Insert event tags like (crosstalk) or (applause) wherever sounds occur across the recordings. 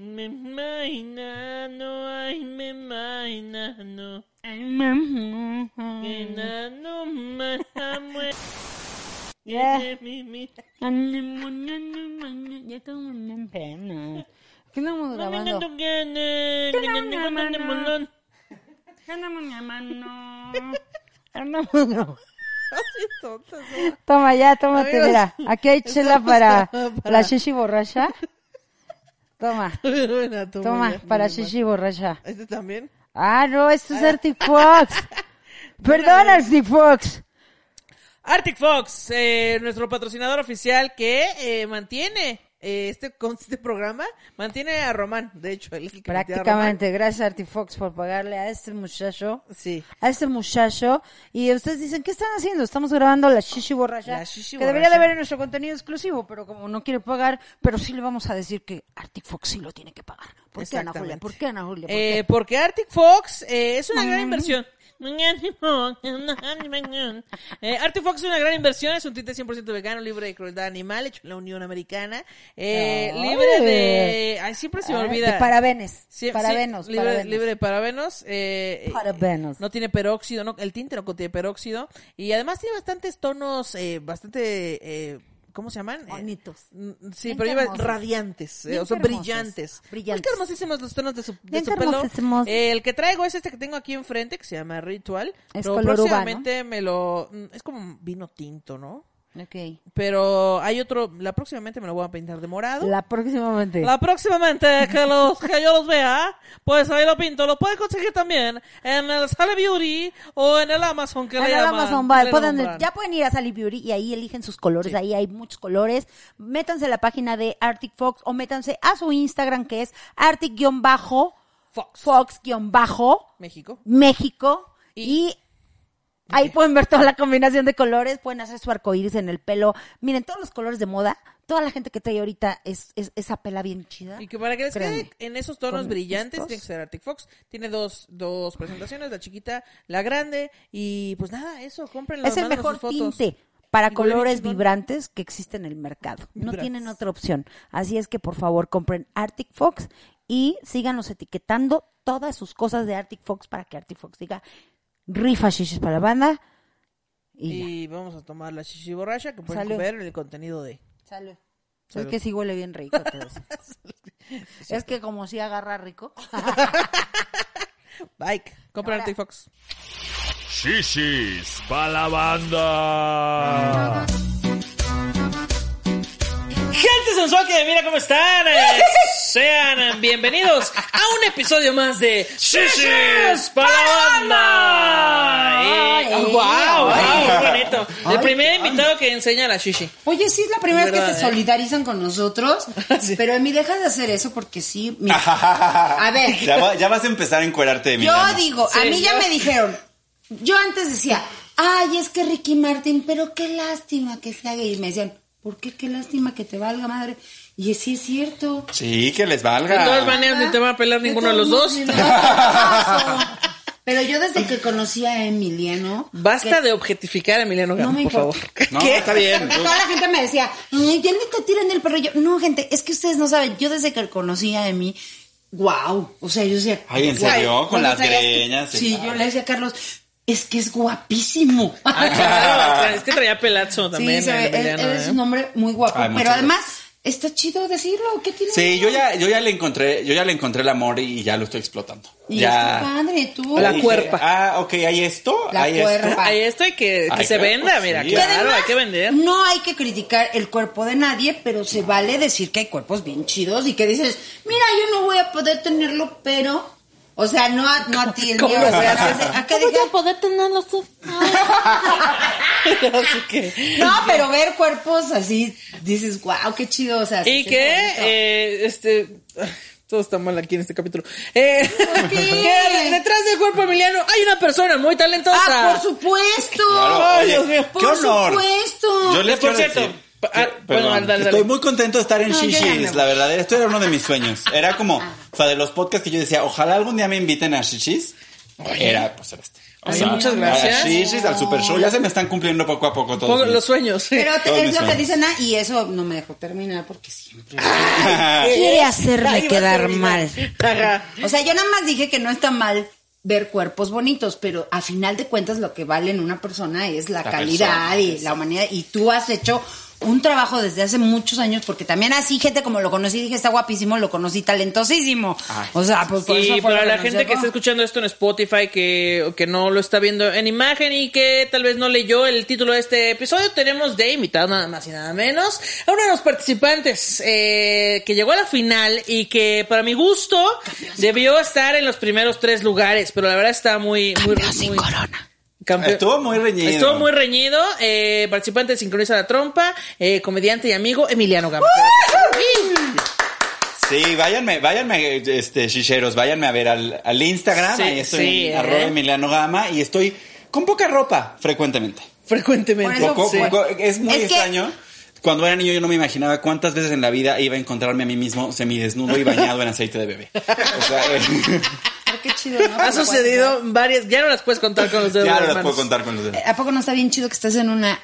Me imagino, ay, me imagino. Que (laughs) no me amo. Ya. Ya como una pena. ¿Qué estamos grabando? molón. Andamos grabando. (laughs) Andamos grabando. ¿no? Toma ya, tómate, mira. Aquí hay chela estamos para, para- la shishi borracha. Toma, (laughs) toma, ya, para shishi borracha. ¿Este también? Ah, no, esto es Arctic Fox. (laughs) Perdón, Arctic Fox. Arctic Fox, eh, nuestro patrocinador oficial que eh, mantiene este, con este programa, mantiene a Román, de hecho, el que mantiene a. Prácticamente, gracias Arctic Fox por pagarle a este muchacho. Sí. a este muchacho y ustedes dicen, ¿qué están haciendo? Estamos grabando la Shishi Borracha, La Shishi que debería de ver en nuestro contenido exclusivo, pero como no quiere pagar, pero sí le vamos a decir que Arctic Fox sí lo tiene que pagar. ¿Por qué, Ana Julia? ¿Por qué, Ana Julia? ¿Por Eh, porque Arctic Fox eh, es una gran inversión. Eh, Arctic Fox es una gran inversión, es un tinte 100% vegano, libre de crueldad animal, hecho en la Unión Americana, eh, Ay. libre de... Ay, siempre se me Ah, olvida. De parabenes. Sí, sí, parabenos. libre, parabenos. libre de parabenos. eh, Parabenos. No tiene peróxido, no, el tinte no contiene peróxido. Y además tiene bastantes tonos, eh, bastante, eh, ¿cómo se llaman? Eh, Bonitos. mm, sí, Bien pero hermosos. radiantes, eh, o sea, hermosos. brillantes. Brillantes. Qué hermosísimos los tonos de su, de su pelo. Eh, el que traigo es este que tengo aquí enfrente, que se llama Ritual. Es pero color próximamente me lo... mm, Es como vino tinto, ¿no? Ok. Pero hay otro, la próximamente me lo voy a pintar de morado. La próximamente. La próximamente que los que yo los vea, pues ahí lo pinto. Lo pueden conseguir también en el Sale Beauty o en el Amazon que En le el llaman, Amazon va, le pueden- ya pueden ir a Sally Beauty y ahí eligen sus colores, Sí. ahí hay muchos colores. Métanse a la página de Arctic Fox o métanse a su Instagram que es Fox, Arctic-Fox-México México. y, Y- ahí pueden ver toda la combinación de colores, pueden hacer su arcoíris en el pelo. Miren, todos los colores de moda, toda la gente que trae ahorita es, es esa pela bien chida. Y que para que les quede en esos tonos brillantes estos. tiene que ser Arctic Fox. Tiene dos, dos presentaciones, la chiquita, la grande. Y pues nada, eso, cómprenlo. Es el mejor sus fotos. tinte para colores vibrantes que existe en el mercado. No Vibrantes. tienen otra opción. Así es que por favor compren Arctic Fox y síganos etiquetando todas sus cosas de Arctic Fox para que Arctic Fox diga rifa shishis para la banda. Y, vamos a tomar la chichi borracha que pueden Salud. ver en el contenido de... Salud. Salud. Es que sí huele bien rico. (laughs) es que como si agarra rico. (laughs) Bike. Compren Ahora- Arctic Fox. Shishis pa' la banda. Gente sensual que mira cómo están. eh, (laughs) sean bienvenidos a un episodio más de Shishis para la banda. Eh, wow, wow, muy bonito. El primer invitado que enseña la shishi. Oye, sí, es la primera vez que ¿Verdad, se eh? solidarizan con nosotros. (laughs) Sí. Pero Emi, deja de hacer eso porque sí. mira. (laughs) a ver, Ya, va- ya vas a empezar a encuerarte de mí. yo digo, a mí ya yo- me dijeron. Yo antes decía, ay, es que Ricky Martin, pero qué lástima que se haga. Y me decían, ¿por qué qué lástima que te valga madre? Y sí es cierto. Sí, que les De todas valga. maneras, ni te va a pelar ninguno de los dos. ni. (laughs) Pero yo desde que conocí a Emiliano. Basta que- de objetificar a Emiliano Gama, No me por favor. (laughs) No, está bien. Porque toda la gente me decía, ya le está tirando el perro. Yo, no, gente, es que ustedes no saben. Yo desde que conocí a Emi, wow. O sea, yo decía. Ay, ¿en serio? Con las greñas, Sí, sí. yo le decía a Carlos, es que es guapísimo. (laughs) Ah, claro, es que traía pelazo también. sí, él, él es ¿eh? un hombre muy guapo. Ay, pero además, está chido decirlo. ¿Qué tiene? Sí, yo ya, yo ya le encontré, yo ya le encontré el amor y ya lo estoy explotando. Y ya. padre, tú. La Dije, cuerpa. Ah, ok, hay esto, La hay cuerpa. esto. Ahí estoy que, que Ay, se claro, venda, pues mira, sí. Y claro, además, hay que vender. No hay que criticar el cuerpo de nadie, pero se vale decir que hay cuerpos bien chidos y que dices, mira, yo no voy a poder tenerlo, pero. O sea, no a, no a ti, el (laughs) mío. ¿Cómo o sea, se ¿a qué- ¿A qué poder tenerlos tú. (laughs) No, pero ver cuerpos así, dices, wow, qué chido. O sea, Y que, qué eh, este... Todo está mal aquí en este capítulo. Eh, qué? (laughs) que detrás del cuerpo Emiliano hay una persona muy talentosa. Ah, por supuesto. Claro, Ay, oye, Dios mío. qué Por honor. supuesto. Yo les Por quiero cierto, decir ah, bueno, dale, dale. estoy muy contento de estar en No, Shishis, la verdad, esto era uno de mis sueños. (laughs) Era como, o sea, de los podcasts que yo decía, ojalá algún día me inviten a Shishis. era pues era este. O muchas gracias. a Shishis, al Super Show, ya se me están cumpliendo poco a poco todos. Mis- los sueños. Pero es lo que dicen, ah, y eso no me dejó terminar porque siempre. (laughs) Quiere hacerme quedar mal. Ajá. O sea, yo nada más dije que no está mal ver cuerpos bonitos, pero a final de cuentas lo que vale en una persona es la, La calidad persona, y la humanidad. Y tú has hecho un trabajo desde hace muchos años, porque también así gente como lo conocí, dije está guapísimo, lo conocí talentosísimo. Ay. O sea, pues por eso para la gente que está escuchando esto en Spotify, que, que no lo está viendo en imagen y que tal vez no leyó el título de este episodio, tenemos de invitado nada más y nada menos a uno de los participantes eh, que llegó a la final y que para mi gusto debió estar en los primeros tres lugares, pero la verdad está muy... muy, muy Campeón- Estuvo muy reñido. Estuvo muy reñido. Eh, participante de Sincroniza la Trompa, eh, comediante y amigo Emiliano Gama. Sí, váyanme, váyanme, este, chicheros, váyanme a ver al, al Instagram, Sí, ahí estoy sí, en ¿eh? arroba Emiliano Gama y estoy con poca ropa frecuentemente. Frecuentemente. Poco, sí. poco- es muy Es que- extraño. Cuando era niño yo no me imaginaba cuántas veces en la vida iba a encontrarme a mí mismo semidesnudo y bañado en aceite de bebé. O sea, eh, (laughs) qué chido, ¿no? Ha sucedido varias, ya no las puedes contar con los dedos ya no las puedo contar con los dedos. ¿A poco no está bien chido que estés en una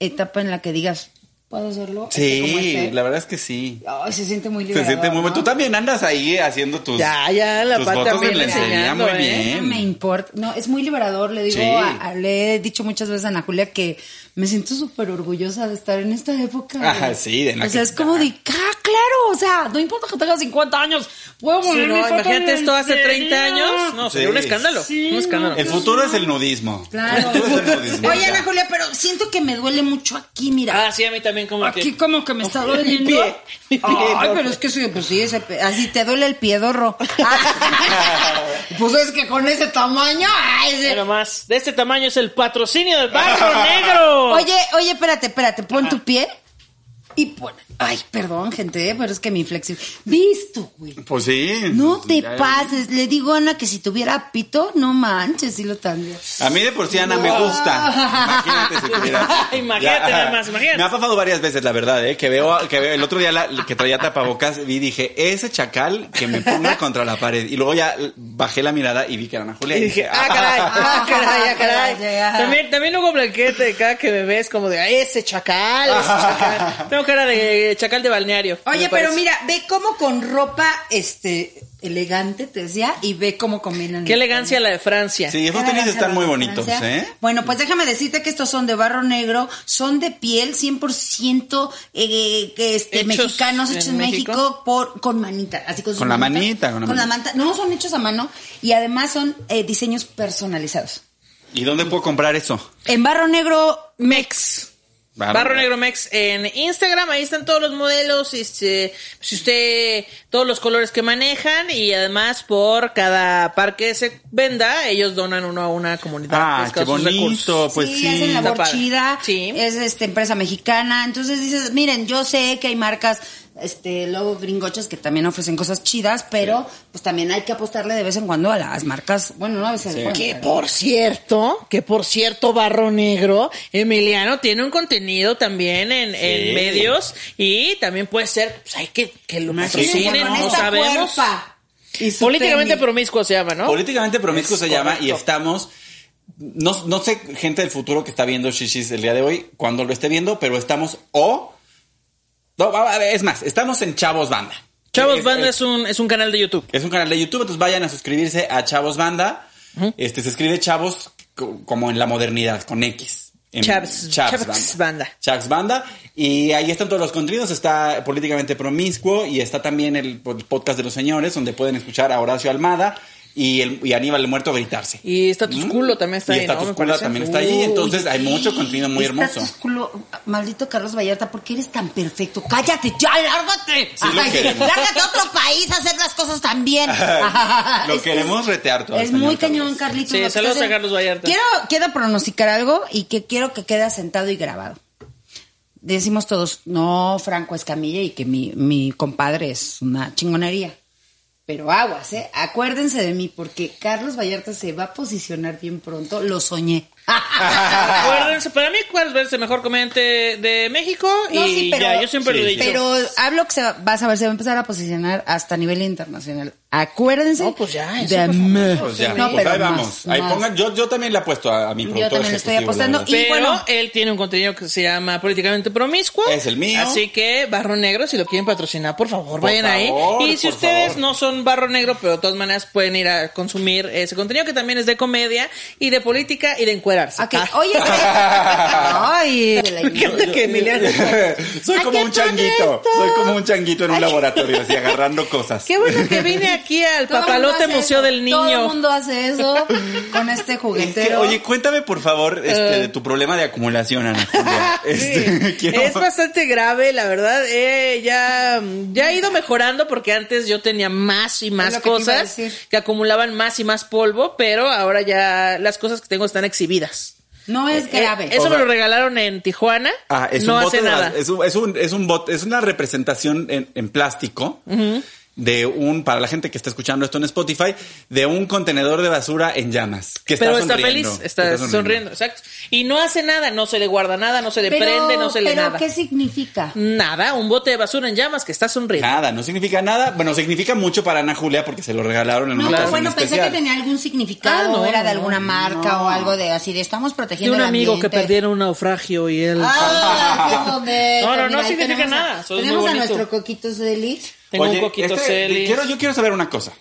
etapa en la que digas, ¿puedo hacerlo? Como Sí, este? la verdad es que sí. Ay, se siente muy Se liberador, siente muy bueno. ¿no? Tú también andas ahí haciendo tus, Ya, ya, la tus pata fotos también en lencería enseñando, muy ¿eh? bien. No me importa. No, es muy liberador. Le digo, Sí. a- a- le he dicho muchas veces a Ana Julia que me siento súper orgullosa de estar en esta época. Ajá, sí, de O sea, es como de, ah, claro, o sea, no importa que tenga 50 años, puedo Sí, poner mi no, imagínate esto hace 30 lencería. años. No, sería Sí. un escándalo. Sí, un escándalo. El futuro es el nudismo. Claro. El futuro es el nudismo. Oye, Ana Julia, pero siento que me duele mucho aquí, mira. Ah, sí, a mí también como Aquí que... como que me está doliendo. Mi pie, mi pie, Ay, no. pero es que sí, pues sí, ese pe- así te duele el piedorro. (laughs) Pues es que con ese tamaño, ay, ese- Pero más, de este tamaño es el patrocinio del Barro (laughs) Negro. Oye, oye, espérate, espérate, pon tu pie y pon. Ay, perdón, gente, pero es que mi flexible. ¿Visto, güey? Pues sí. No te Ya- pases. Le digo a Ana que si tuviera pito, no manches, sí lo tendría. A mí de por sí Ana me gusta. Imagínate si tuviera. (laughs) Imagínate nada más, imagínate. Me ha pasado varias veces, la verdad, ¿eh? Que veo, que veo el otro día la- que traía tapabocas vi y dije, ese chacal que me ponga (laughs) contra la pared. Y luego ya bajé la mirada y vi que era Ana Julia. Y dije, ah, caray, ah, caray, ah, caray. Ajá. También, también luego blanquete de cada que me ves como de, "Ay, ese chacal, ese chacal. (laughs) Tengo cara de chacal de balneario. Oye, pero mira, ve cómo con ropa, este, elegante, te decía, y ve cómo combinan. Qué elegancia la de Francia. Sí, esos tenis están muy bonitos, Francia. ¿eh? Bueno, pues déjame decirte que estos son de barro negro, son de piel 100% eh, que este, Hechos mexicanos, hechos en México. México, por, con manita, así con, Con la manita, con Con la la manita. manta. No, son hechos a mano y además son eh, diseños personalizados. ¿Y dónde puedo comprar eso? En barro negro, Mex. Barro Barro, Negro. Mex en Instagram, ahí están todos los modelos, este, si usted, todos los colores que manejan y además por cada par que se venda, ellos donan uno a una comunidad. Ah, de qué bonito. Pues sí, sí. hacen chida. Sí. Es este empresa mexicana. Entonces dices, miren, yo sé que hay marcas, este, luego gringochas que también ofrecen cosas chidas, pero pues también hay que apostarle de vez en cuando a las marcas. Bueno, no a veces. bueno, Que pero- por cierto, que por cierto, Barro Negro, Emiliano tiene un contenido también en, en medios y también puede ser, pues hay que, que lo patrocinen, no sabemos. cuerpa y Políticamente tenis. promiscuo se llama, ¿no? Políticamente promiscuo Es se llama y correcto. estamos. No, no sé, gente del futuro que está viendo Shishis el día de hoy, cuando lo esté viendo, pero estamos o. No, es más, estamos en Chavos Banda. Chavos Es- Banda es, es un, es un canal de YouTube. es un canal de YouTube, entonces vayan a suscribirse a Chavos Banda. Este se escribe Chavos co- como en la modernidad, con X. En Chavs- Chavs Banda. Chavs Banda. Y ahí están todos los contenidos. Está políticamente promiscuo y está también el, el podcast de los señores, donde pueden escuchar a Horacio Almada y, el, y Aníbal el Muerto gritarse. Y Status Mm. Culo también está y ahí, ¿no? Status Me Culo también está ahí. Entonces hay mucho contenido muy hermoso. culo- maldito Carlos Vallarta, ¿por qué eres tan perfecto? ¡Cállate ya, lárgate! Sí lo queremos. lárgate a otro país a hacer las cosas tan bien. (laughs) Lo Es queremos es- retear todo. Es muy cañón, Carlitos. Sí, saludos a Carlos Vallarta. Quiero, quiero pronosticar algo y que quiero que quede asentado y grabado. Decimos todos, no, Franco Escamilla y que mi, mi compadre es una chingonería. Pero aguas, ¿eh? Acuérdense de mí porque Carlos Vallarta se va a posicionar bien pronto. Lo soñé. (laughs) Acuérdense, para mí, ¿cuál es el mejor comediante de México? No, y sí, pero- ya, yo siempre Sí, lo he dicho. Pero hablo que se va, vas a ver, se va a empezar a posicionar hasta nivel internacional. Acuérdense. No, pues ya, eso, de me- Pues ya, No, pues pero ahí más, vamos. ahí más. pongan, yo, yo también le apuesto a, a mi Yo productor también le estoy apostando. verdad. Y Pero bueno- él tiene un contenido que se llama Políticamente Promiscuo. Es el mío. Así que Barro Negro, si lo quieren patrocinar, por favor, Por vayan favor, ahí. Y si ustedes favor. no son Barro Negro, pero de todas maneras pueden ir a consumir ese contenido que también es de comedia y de política y de encuerarse. Ok, Ah. oye, (laughs) ay, Me encanta que Emiliano. (laughs) Soy como un changuito. Soy como un changuito en un laboratorio, así agarrando cosas. Qué bueno que (laughs) vine aquí al Todo el Papalote Museo eso, del Todo el Niño. mundo hace eso (laughs) con este Es que, juguetero. oye, cuéntame por favor este, Eh. de tu problema de acumulación, Ana (laughs) Julia. Este, Sí, (laughs) quiero- Es bastante grave, la verdad. Eh, ya, ya he ido mejorando porque antes yo tenía más y más que cosas que acumulaban más y más polvo, pero ahora ya las cosas que tengo están exhibidas. no es grave. Eh, eso O me lo regalaron en Tijuana. Ah, es no un bote hace nada. es un, es un, es un bot- es una representación en, en plástico de un, para la gente que está escuchando esto en Spotify, de un contenedor de basura en llamas. Que está pero está sonriendo, feliz, está, sonriendo. exacto. Y no hace nada, no se le guarda nada, no se le pero, prende, no se le pero nada. ¿qué significa? Nada, un bote de basura en llamas que está sonriendo. Nada, no significa nada. Bueno, significa mucho para Ana Julia porque se lo regalaron en No, una pues bueno, pensé especial. que tenía algún significado, Ah, no, era de no, alguna marca o algo de así, de estamos De protegiendo un el amigo que perdieron un naufragio y él... Ah. (laughs) No, no, no significa tenemos a- nada, Tenemos a nuestro coquito Celis. Tengo Oye, un coquito este, Celis. Quiero, yo quiero saber una cosa.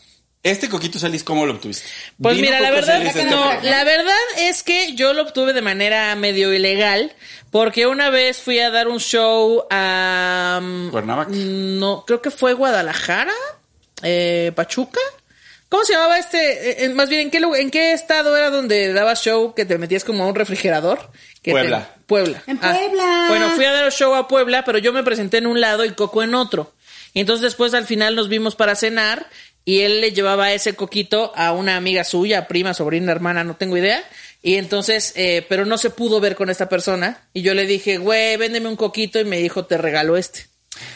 Este coquito Celis, ¿cómo lo obtuviste? Pues ¿Vino mira, la verdad, Celis este no, la verdad es que yo lo obtuve de manera medio ilegal, porque una vez fui a dar un show a... mm, Cuernavaca. No, creo que fue Guadalajara, eh, Pachuca. ¿Cómo se llamaba este? eh, eh, más bien, ¿en qué, ¿en qué estado era donde dabas show que te metías como a un refrigerador? Que te- Puebla. Puebla. En Ah, Puebla. bueno, fui a dar show a Puebla, pero yo me presenté en un lado y Coco en otro. Y entonces después al final nos vimos para cenar y él le llevaba ese coquito a una amiga suya, prima, sobrina, hermana, no tengo idea. Y entonces, eh, pero no se pudo ver con esta persona. Y yo le dije, güey, véndeme un coquito y me dijo, te regalo este.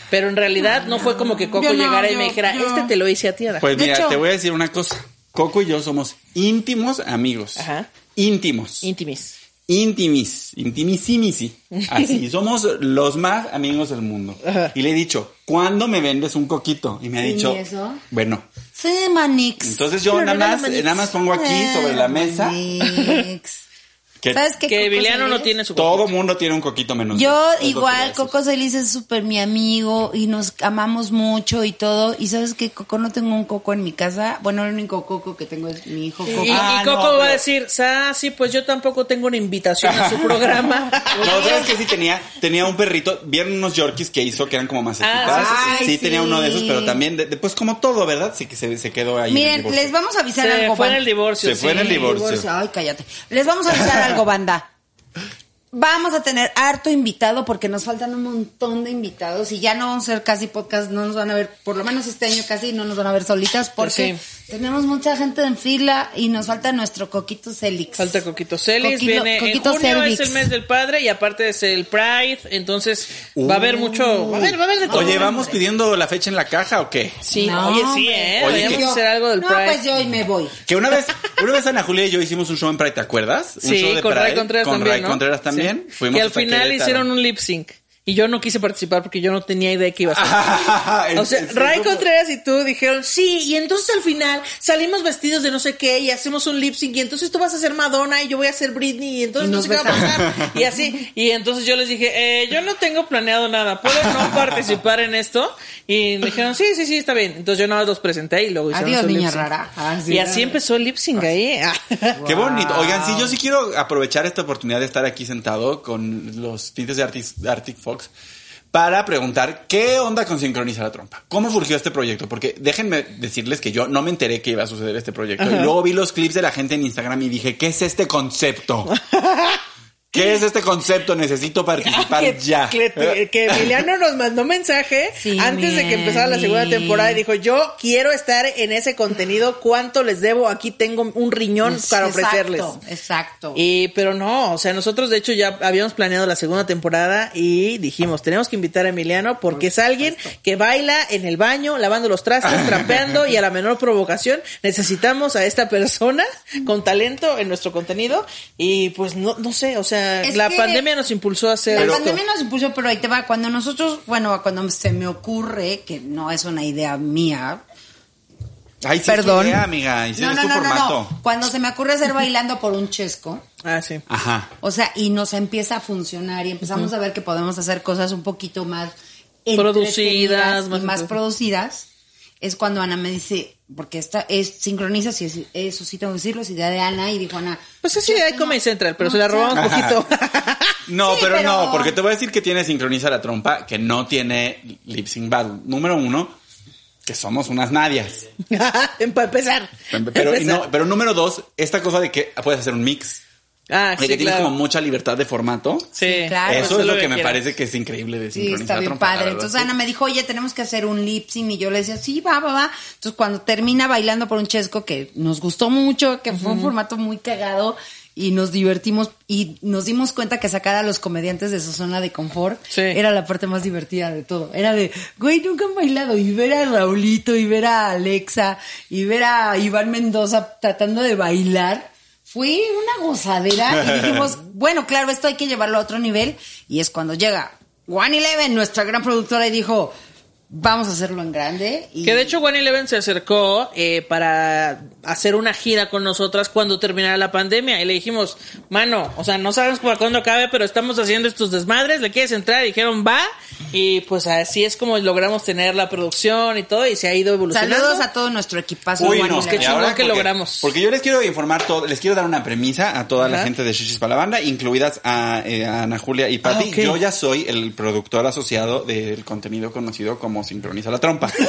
Pero en realidad no fue como que Coco no, llegara y me dijera, yo- este te lo hice a ti. Ada". Pues mira, hecho- te voy a decir una cosa. Coco y yo somos íntimos amigos. Ajá. Íntimos. Intimis. Intimis. Intimissimisi. (laughs) Así, somos los más amigos del mundo. Y le he dicho, ¿cuándo me vendes un coquito? Y me ha ¿Y dicho, eso? bueno. Sí, Manix. Entonces yo nada más, nada más pongo aquí sobre la mesa Manix. Que ¿Sabes qué? Que Emiliano no tiene su todo coquito. mundo tiene un coquito menos Yo que igual. Coco Celis es súper mi amigo y nos amamos mucho y todo. Y sabes que Coco no tengo un Coco en mi casa. Bueno, el único Coco que tengo es mi hijo Coco. Y, Ah, y Coco no, va a decir, ah, sí, pues yo tampoco tengo una invitación a su (laughs) programa. No, ¿sabes qué? Sí tenía, tenía un perrito, vieron unos Yorkies que hizo que eran como más Ah, sí, sí, sí, sí. tenía uno de esos, pero también, de- después como todo, ¿verdad? Sí que se, se quedó ahí. en el Miren, les vamos a avisar Se algo. fue en el divorcio. Se fue en el divorcio. Ay, cállate. Les vamos a avisar algo, banda. Vamos a tener harto invitado porque nos faltan un montón de invitados y ya no vamos a hacer casi podcast, no nos van a ver, por lo menos este año casi no nos van a ver solitas porque Sí. Tenemos mucha gente en fila y nos falta nuestro Coquito Celix. Falta Coquito Celis, Coquito- viene Coquito en junio Cervix. es el mes del padre y aparte es el Pride, entonces va a haber mucho, va a haber, va a haber de todo. Oye, ¿vamos pidiendo la fecha en la caja o qué? Sí, No, oye, sí, eh, Oye, que- hacer algo del no, Pride. pues yo hoy me voy. Que una vez, una vez Ana Julia y yo hicimos un show en Pride, ¿te acuerdas? Un Sí, show de con Ray Pride, Contreras con también, Ray ¿no? Contreras también. Sí. Fuimos que al final Querétaro. hicieron un lip sync. Y yo no quise participar porque yo no tenía idea que iba a ser. (laughs) O sea, Ray Contreras y tú dijeron, sí, y entonces al final salimos vestidos de no sé qué y hacemos un lip sync y entonces tú vas a ser Madonna y yo voy a ser Britney y entonces Y no sé qué va a pasar. Y así, y entonces yo les dije, eh, yo no tengo planeado nada, ¿puedo no (laughs) participar en esto? Y me dijeron, sí, sí, sí, está bien. Entonces yo nada más los presenté y luego hicieron Adiós, su lip niña sync. rara. Ah, sí, y así empezó el lip sync ahí. Qué (laughs) bonito. Oigan, sí, yo sí quiero aprovechar esta oportunidad de estar aquí sentado con los tintes de Arctic, de Arctic Fox para preguntar qué onda con Sincroniza la Trompa. ¿Cómo surgió este proyecto? Porque déjenme decirles que yo no me enteré que iba a suceder este proyecto. Y luego vi los clips de la gente en Instagram y dije, ¿qué es este concepto? (laughs) ¿Qué es este concepto? Necesito participar (laughs) que, ya. que- que Emiliano nos mandó mensaje (laughs) Sí, antes de que empezara la segunda temporada y dijo, yo quiero estar en ese contenido, ¿cuánto les debo? Aquí tengo un riñón para Exacto, ofrecerles. Exacto. Y, pero no, o sea, nosotros de hecho ya habíamos planeado la segunda temporada y dijimos, tenemos que invitar a Emiliano porque es alguien que baila en el baño, lavando los trastes, (laughs) trapeando y a la menor provocación necesitamos a esta persona con talento en nuestro contenido y pues no, no sé, o sea, Es la pandemia nos impulsó a hacer La esto. pandemia nos impuso, pero ahí te va. Cuando nosotros, bueno, cuando se me ocurre, que no es una idea mía, Ay, sí, Perdón. es tu idea, amiga. Y sí, no, no, tu no, no, formato. no. Cuando se me ocurre hacer bailando por un chesco, Ah, sí. Ajá. o sea, y nos empieza a funcionar y empezamos a ver que podemos hacer cosas un poquito más Producidas, más y más producidas. Es cuando Ana me dice, porque esta es sincroniza, si es- eso sí tengo que decirlo, es idea de Ana y dijo Ana. Pues sí, hay Comedy Central, pero se la robamos un (laughs) poquito. No, Sí, pero, pero- no, porque te voy a decir que tiene sincroniza la trompa, que no tiene lip sync battle. Número uno, que somos unas nadias. (laughs) Para empezar. Pero, y no, pero número dos, esta cosa de que puedes hacer un mix. Ah, sí, que tienes claro. como mucha libertad de formato. Sí, claro. Eso es lo que, me parece que es increíble de Sí, sincronizar está la bien padre. Entonces sí. Ana me dijo, oye, tenemos que hacer un lip sync. Y yo le decía, sí, va, va, va. Entonces cuando termina bailando por un chesco, que nos gustó mucho, que fue un formato muy cagado y nos divertimos y nos dimos cuenta que sacar a los comediantes de su zona de confort Sí. era la parte más divertida de todo. Era de, güey, nunca han bailado. Y ver a Raulito, y ver a Alexa, y ver a Iván Mendoza tratando de bailar. Fue una gozadera y (laughs) dijimos, bueno, claro, esto hay que llevarlo a otro nivel. Y es cuando llega One Eleven, nuestra gran productora, y dijo, vamos a hacerlo en grande. Y Que de hecho One Eleven se acercó eh, para hacer una gira con nosotras cuando terminara la pandemia y le dijimos, mano, o sea, no sabemos para cuándo acabe, pero estamos haciendo estos desmadres, ¿le quieres entrar? Y dijeron, va, y pues así es como logramos tener la producción y todo y se ha ido evolucionando. saludos a todo nuestro equipazo. Uy, no, qué chingón que porque- logramos. Porque yo les quiero informar todo, les quiero dar una premisa a toda la gente de Shishis para la banda, incluidas a, eh, a Ana Julia y Pati. Ah. Yo ya soy el productor asociado del contenido conocido como Sincroniza la Trompa. (laughs)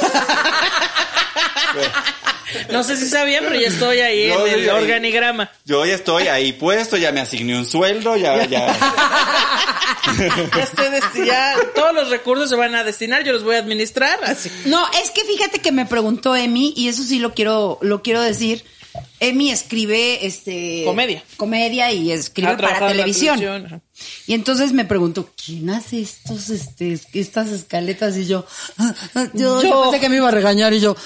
No sé si sabían, pero ya estoy ahí Yo en el ahí. organigrama. Yo ya estoy ahí puesto, ya me asigné un sueldo, ya, ya. Ya estoy desti- ya todos los recursos se van a destinar, yo los voy a administrar, así. No, es que fíjate que me preguntó Emi, y eso sí lo quiero, lo quiero decir. Emi escribe este Comedia. comedia y escribe trabajado para televisión. televisión. Y entonces me preguntó, ¿quién hace estos, este, estas escaletas? Y yo, "Ah, ah, yo, yo Yo. pensé que me iba a regañar y yo,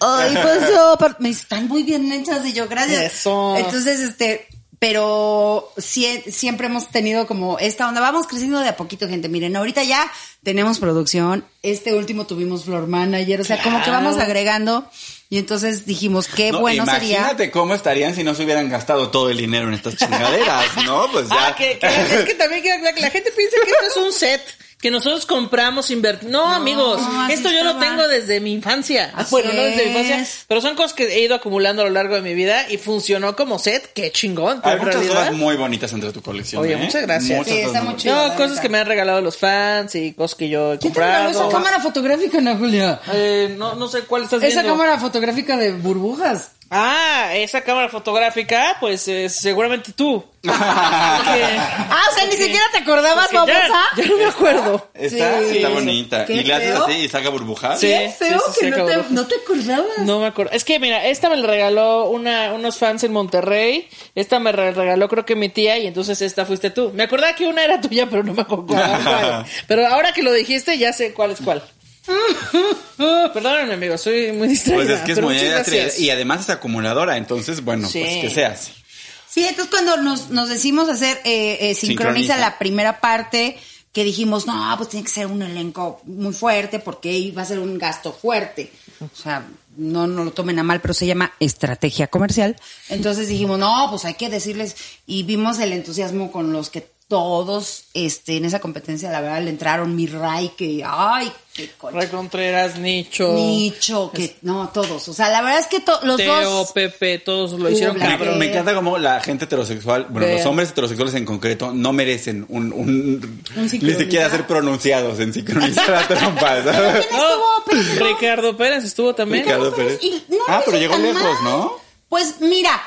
ay, pues yo, me están muy bien hechas y yo, gracias. Eso. Entonces, este, pero sie- siempre hemos tenido como esta onda, vamos creciendo de a poquito, gente. Miren, ahorita ya tenemos producción, este último tuvimos floor manager, o sea, como que vamos agregando. Y entonces dijimos, qué No, bueno sería. imagínate cómo estarían si no se hubieran gastado todo el dinero en estas chingaderas, ¿no? Pues ya. Ah, que, que es que también que la, que la gente piensa que esto es un set que nosotros compramos, invertimos. No, amigos, esto yo lo tengo desde mi infancia. Así bueno, no desde mi infancia, pero son cosas que he ido acumulando a lo largo de mi vida y funcionó como set. Qué chingón. Hay muchas realidad- cosas muy bonitas entre tu colección. Oye, ¿eh? muchas gracias. Muchas Sí, cosas está muy chido. No, cosas que me han regalado los fans y cosas que yo he ¿Quién te regaló comprado. esa cámara fotográfica, Ana Julia? Eh, no, no sé cuál estás Esa viendo. cámara fotográfica de burbujas. Ah, esa cámara fotográfica, pues eh, seguramente tú. (laughs) Ah, o sea, ni siquiera te acordabas, Porque ya, ya no me acuerdo. Está, Sí. está bonita. Qué Y le haces feo. así y saca burbujas. Sí. Qué feo sí, sí, que no, te, no te acordabas. No me acuerdo. Es que mira, esta me la regaló una, unos fans en Monterrey. Esta me re- regaló creo que mi tía y entonces esta fuiste tú. Me acordaba que una era tuya, pero no me acuerdo cuál. (laughs) Pero ahora que lo dijiste ya sé cuál es cuál. (laughs) Perdónenme, amigo, soy muy distraída. Pues es que es muy gracias. Y además es acumuladora, entonces, bueno, Sí. pues ¿qué se hace? Sí, entonces cuando nos, nos decimos hacer eh, eh, sincroniza, Sincroniza. la primera parte, que dijimos, no, pues tiene que ser un elenco muy fuerte porque iba a ser un gasto fuerte. O sea, no, no lo tomen a mal, pero se llama estrategia comercial. Entonces dijimos, no, pues hay que decirles, y vimos el entusiasmo con los que todos este, en esa competencia, la verdad, le entraron mi Ray, que, ay, qué coche. Ray Contreras, Nicho, Nicho, que, no, todos. O sea, la verdad es que to- los Teo, dos... Pepe, todos lo hicieron Black. cabrón. Me encanta como la gente heterosexual, bueno, los hombres heterosexuales en concreto, no merecen un, un, ¿Un ni siquiera ser pronunciados en sincronizar la trompa. (laughs) ¿sabes? ¿Quién estuvo, Pedro? Ricardo Pérez estuvo también. Ricardo pero- Pérez. y no lo ah, pero llegó lejos, mal. ¿no? Pues mira,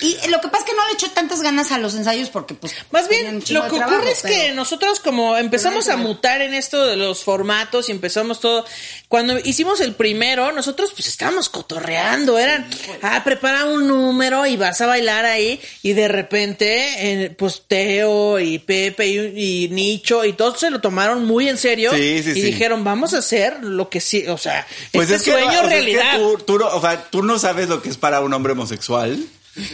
y lo que pasa es que no le echó tantas ganas a los ensayos porque pues... Más bien, lo que trabajo, ocurre es que nosotros como empezamos a mutar en esto de los formatos y empezamos todo, cuando hicimos el primero, nosotros pues estábamos cotorreando, eran, ah, prepara un número y vas a bailar ahí y de repente, eh, pues Teo y Pepe y, y Nicho y todos se lo tomaron muy en serio Sí, sí, y sí. dijeron, vamos a hacer lo que sí, o sea, Pues este es que, sueño o sea, es que realidad. tú, tú no, o sea, tú no sabes lo que es para un hombre homosexual.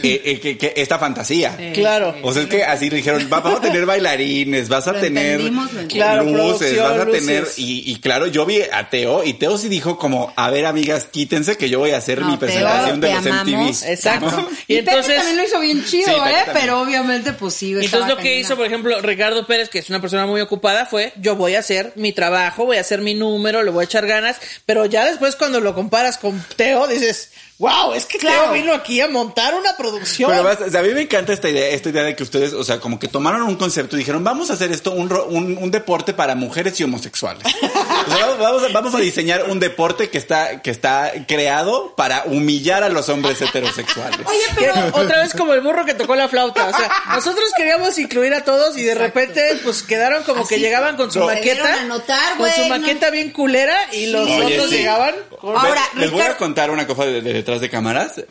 Eh, eh, que, que esta fantasía. Claro. O sea, es que así dijeron, "Va- vamos a tener bailarines, vas a Lo tener. Claro, luces, vas a tener... Y, y claro, yo vi a Teo y Teo sí dijo como, a ver amigas, quítense que yo voy a hacer No, mi Teo, presentación de los amamos. MTV. Exacto. ¿no? (laughs) Y Y, Pepe entonces- también lo hizo bien chido, Sí, ¿eh? también. Pero obviamente, pues sí. Entonces lo que cañona. hizo, por ejemplo, Ricardo Pérez, que es una persona muy ocupada, fue yo voy a hacer mi trabajo, voy a hacer mi número, le voy a echar ganas, pero ya después cuando lo comparas con Teo, dices, wow, es que Claro. Teo vino aquí a montar una producción. Pero vas- o sea, a mí me encanta esta idea, esta idea de que ustedes, o sea, como que tomaron un concepto y dijeron, vamos a hacer esto un, ro- un, un deporte para mujeres y homosexuales. O sea, vamos, vamos a, vamos a diseñar un deporte que está, que está creado para humillar a los hombres heterosexuales. Oye, pero... (laughs) otra vez como el burro que tocó la flauta. O sea, (laughs) nosotros queríamos incluir a todos y de repente pues quedaron como que llegaban con su no. Maqueta. dieron a notar, con su no. maqueta bien culera y los Oye, otros sí. llegaban con... Ahora, les voy a contar una cosa de, de detrás de cámaras,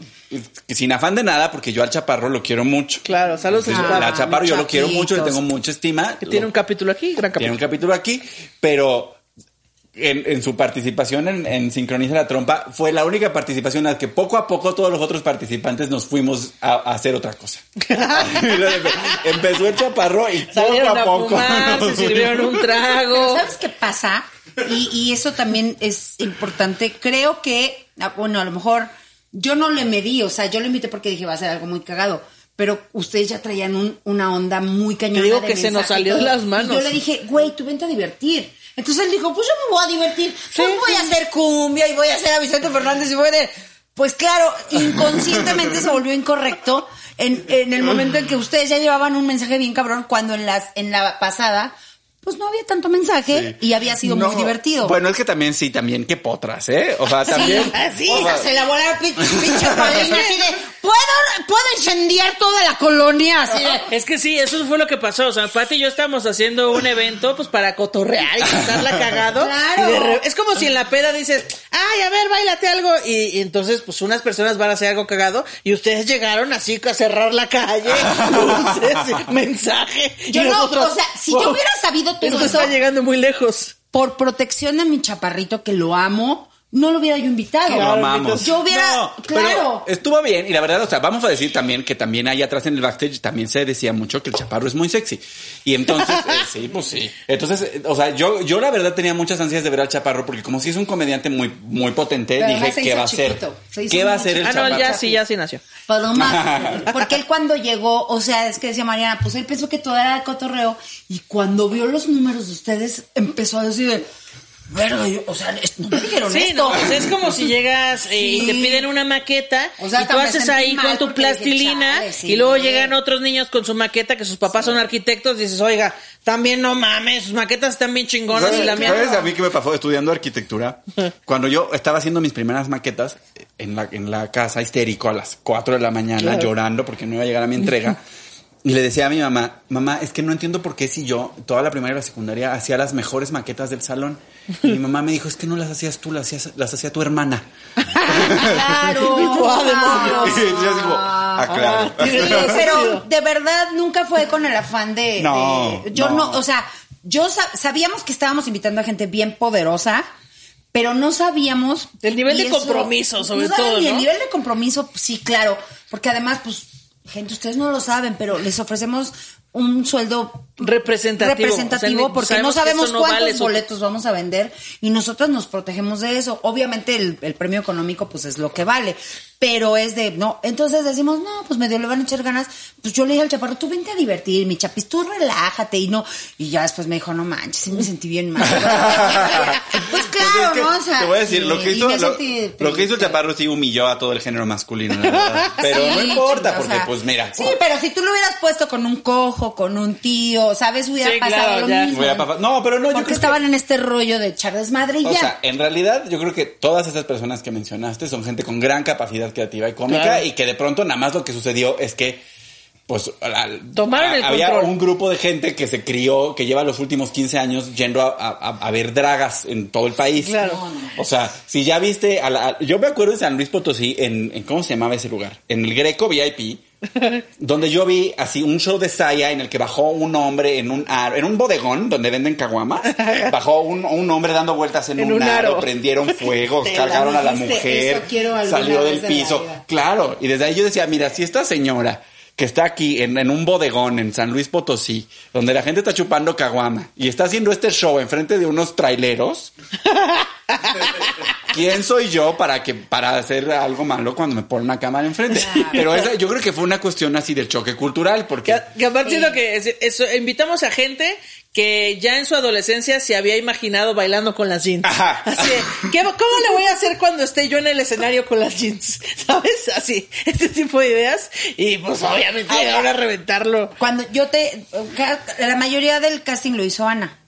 sin afán de nada, porque yo al chaparro lo quiero mucho. Claro, saludos a Sí, Chaparro. la chaparro yo lo quiero mucho, le tengo mucha estima. Que tiene Lo- un capítulo aquí, gran tiene capítulo. un capítulo aquí, pero en, en su participación en, en Sincroniza la Trompa fue la única participación en la que poco a poco todos los otros participantes nos fuimos a, a hacer otra cosa. (laughs) (laughs) Empezó el chaparro y poco a a poco. fumar, se sirvieron un Pero trago. ¿sabes qué pasa? Y, y eso también es importante. Creo que, ah, bueno, a lo mejor yo no le medí, o sea, yo lo invité porque dije va a ser algo muy cagado. Pero ustedes ya traían un- una onda muy cañona. Te digo de que se nos salió de las manos. Y yo le dije, güey, tú vente a divertir. Entonces él dijo, pues yo me voy a divertir. Pues Sí, voy a hacer cumbia y voy a hacer a Vicente Fernández y voy a... de-". Pues claro, inconscientemente se volvió incorrecto en, en el momento en que ustedes ya llevaban un mensaje bien cabrón cuando en las en la pasada pues no había tanto mensaje y había sido No, muy divertido. Bueno, es que también sí, también que potras, ¿eh? O sea, también. (laughs) sí, o sea, se la volar pinche Paulina así de, ¿puedo, puedo incendiar toda la colonia así de, (laughs) Es que sí, eso fue lo que pasó. O sea, Pati y yo estábamos haciendo un evento pues para cotorrear y pasarla (laughs) cagado. Claro. Es como si en la peda dices, ay, a ver, bailate algo. Y, y entonces, pues unas personas van a hacer algo cagado y ustedes llegaron así a cerrar la calle, mensaje. Yo y no, nosotros, o sea, si yo "Wow, hubiera sabido todo esto eso, está llegando muy lejos. por protección de mi chaparrito que lo amo, no lo hubiera yo invitado. Lo amamos. Yo hubiera, No, claro. pero estuvo bien y la verdad, o sea, vamos a decir también que también ahí atrás en el backstage también se decía mucho que el chaparro es muy sexy. Y entonces, (laughs) eh, sí, pues sí. Entonces, eh, o sea, yo, yo la verdad tenía muchas ansias de ver al chaparro porque como si es un comediante muy, muy potente, Pero dije, ¿qué va a hacer? chiquito, se hizo ¿Qué va a hacer el Ah, chaparro? no, ya sí, ya sí nació. Pero más, (laughs) porque él cuando llegó, o sea, es que decía Mariana, pues él pensó que todo era de cotorreo y cuando vio los números de ustedes empezó a decir, de, verga, yo- o sea, es- no me dijeron Sí, esto. no, pues es como si llegas eh, y Sí. te piden una maqueta O sea, y tú haces ahí con tu dije, plastilina chale, sí. y luego llegan otros niños con su maqueta que sus papás son arquitectos dices, oiga, también no mames, sus maquetas están bien chingonas y ¿Sabes, la mía sabes no". a mí qué me pasó estudiando arquitectura? (laughs) Cuando yo estaba haciendo mis primeras maquetas en la, en la casa histérico a las 4 de la mañana llorando porque no iba a llegar a mi entrega. (laughs) Y le decía a mi mamá, mamá, es que no entiendo por qué si yo toda la primaria y la secundaria hacía las mejores maquetas del salón. Y mi mamá me dijo, es que no las hacías tú, las, hacías, las hacía tu hermana. Claro. (laughs) Y yo digo, ah, claro. Ah, Sí, todo pero de verdad nunca fue con el afán de. No, de- yo no. no. o sea, yo sa- sabíamos que estábamos invitando a gente bien poderosa, pero no sabíamos. El nivel y de compromiso, sobre no todo, ni ¿no? el nivel de compromiso, sí, claro, porque además, pues, gente, ustedes no lo saben, pero les ofrecemos un sueldo Representativo. representativo O sea, porque no sabemos no cuántos vale boletos vamos a vender y nosotros nos protegemos de eso. Obviamente el, el premio económico pues es lo que vale, pero es de, no, entonces decimos, no, pues medio le van a echar ganas. Pues yo le dije al chaparro, tú vente a divertir, mi chapis, tú relájate y no. Y ya después me dijo, no manches, sí me sentí bien mal. (laughs) pues claro, Pues es que ¿no? O sea, te voy a decir, sí, lo que hizo, lo, que hizo el chaparro sí humilló a todo el género masculino, la verdad. (laughs) Pero no importa, o porque sea, pues mira. Sí, pero si tú lo hubieras puesto con un cojo, con un tío, ¿sabes? Hubiera Sí, pasado claro, lo ya. mismo. Hubiera No, pero no, yo Porque creo que- estaban en este rollo de echar desmadre y O ya. sea, en realidad yo creo que todas esas personas que mencionaste son gente con gran capacidad creativa y cómica Claro. y que de pronto nada más lo que sucedió es que pues al- Tomaron el había control. un grupo de gente que se crió, que lleva los últimos 15 años yendo a, a- a ver dragas en todo el país. Claro. O sea, si ya viste, a la- a- yo me acuerdo de San Luis Potosí, en, en- ¿cómo se llamaba ese lugar? En el Greco VIP, (laughs) donde yo vi así un show de Saya en el que bajó un hombre en un aro, en un bodegón donde venden caguamas, bajó un, un hombre dando vueltas en, En un, aro, aro. prendieron (laughs) fuego, cargaron a la mujer, "Eso quiero alguna salió del piso. vida". Claro, y desde ahí yo decía, mira, si esta señora que está aquí en, en un bodegón en San Luis Potosí, donde la gente está chupando caguama y está haciendo este show enfrente de unos traileros, (laughs) ¿quién soy yo para que para hacer algo malo cuando me ponen una cámara enfrente? Pero esa, yo creo que fue una cuestión así del choque cultural, porque Que, que aparte siento que es- invitamos a gente que ya en su adolescencia se había imaginado bailando con las jeans. Ajá. Así ¿qué- ¿cómo le voy a hacer cuando esté yo en el escenario con las jeans? (laughs) ¿Sabes? Así, este tipo de ideas. Y pues obviamente ahora reventarlo. Cuando yo te. La mayoría del casting lo hizo Ana.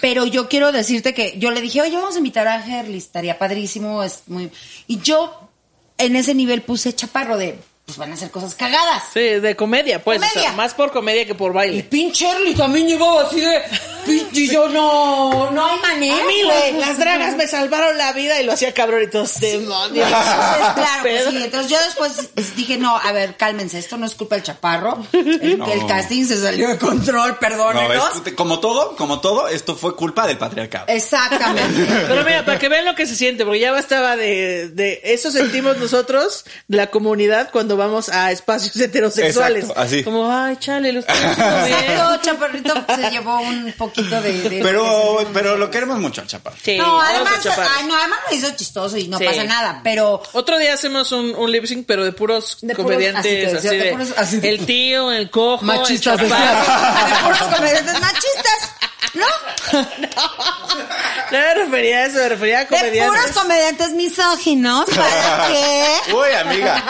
Pero yo quiero decirte que yo le dije, oye, vamos a invitar a Herli, estaría padrísimo, es muy. Y yo en ese nivel puse chaparro de, pues van a hacer cosas cagadas. Sí, de comedia, pues. o sea, Comedia. más por comedia que por Y baile. pinche Herli también llevaba así de. pinche, y yo no, no hay manera. A mí güey. las, las dragas me salvaron la vida y lo hacía cabrón y todos demonios. Entonces, claro, pues sí. (laughs) Entonces yo después dije, no, a ver, cálmense, esto no es culpa del chaparro. El, No. el casting se salió de control, no, perdónenos. es- como todo, como todo, esto fue culpa del patriarcado. Exactamente. (laughs) Pero mira, para que vean lo que se siente, porque ya bastaba de, de eso sentimos nosotros, la comunidad, cuando vamos a espacios (laughs) heterosexuales. Exacto, así. Como, ay, chale, lo bien. (laughs) Exacto, Chaparrito se llevó un poquito de... de- Pero, de- pero lo queremos mucho al chaparro. Sí, No, además, ay, no, además lo hizo chistoso y no Sí. pasa nada, pero... Otro día hacemos un, un lip sync, pero de puros De puros- comediantes, así te así, decía, de de, puros- así de- el tío, el cojo, Machistas, el chaparro. decía. (laughs) De puros comediantes machistas, ¿no? No refería a eso, me refería a De puros comediantes. comediantes misóginos, ¿para (laughs) qué? Uy, amiga,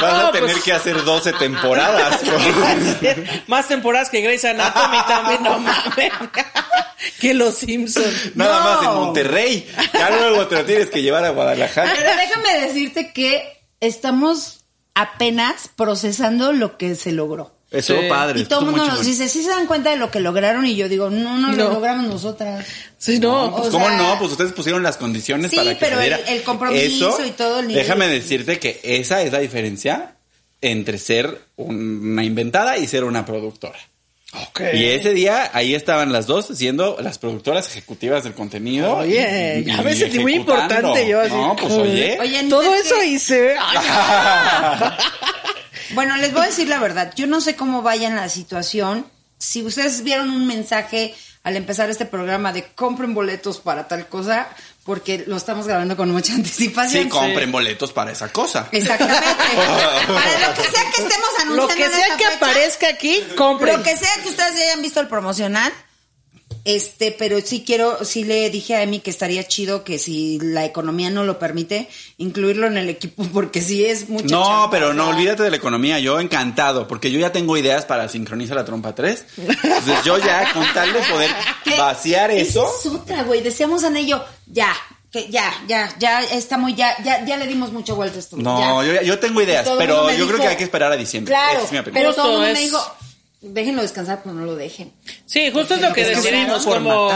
vas No, a tener pues- que hacer 12 temporadas. (laughs) Más temporadas que Grey's Anatomy (laughs) también, no mames. que los Simpsons. Nada No. más en Monterrey. Ya luego te lo tienes que llevar a Guadalajara. Pero déjame decirte que estamos apenas procesando lo que se logró. Sí. padre. Y todo el mundo nos dice, ¿sí se dan cuenta de lo que lograron? Y yo digo, no, no, No. lo logramos nosotras. Sí, no. No, pues O cómo sea- no, pues ustedes pusieron las condiciones Sí, para que pero se diera. el- el compromiso Eso, y todo el nivel Déjame de- decirte que esa es la diferencia entre ser una inventada y ser una productora. Y ese día ahí estaban las dos siendo las productoras ejecutivas del contenido. Oye, y- me sentí muy importante yo así. No, pues oye. Oye, Todo es eso que- hice. (laughs) (laughs) Bueno, les voy a decir la verdad. Yo no sé cómo vaya en la situación. Si ustedes vieron un mensaje al empezar este programa de compren boletos para tal cosa, porque lo estamos grabando con mucha anticipación. Sí, compren boletos para esa cosa. Exactamente. (laughs) para lo que sea que estemos anunciando. Lo que en sea esta que fecha, aparezca aquí, compren. Lo que sea que ustedes ya hayan visto el promocional. Este, pero sí quiero, sí le dije a Emi que estaría chido que si la economía no lo permite, incluirlo en el equipo, (laughs) porque sí es mucho. No, pero no, olvídate de la economía. Yo encantado, porque yo ya tengo ideas para sincronizar la trompa 3. Entonces yo ya, con tal de poder (laughs) vaciar eso. es otra, güey. Decíamos ello, ya, que ya, ya, ya estamos, ya, ya, ya le dimos mucha vuelta a esto. No, ya. yo, yo tengo ideas, pero yo creo que hay que esperar a diciembre. Claro, es mi pero todo el mundo Justo me es- dijo, déjenlo descansar, pero no lo dejen. Sí, justo es lo que decidimos, como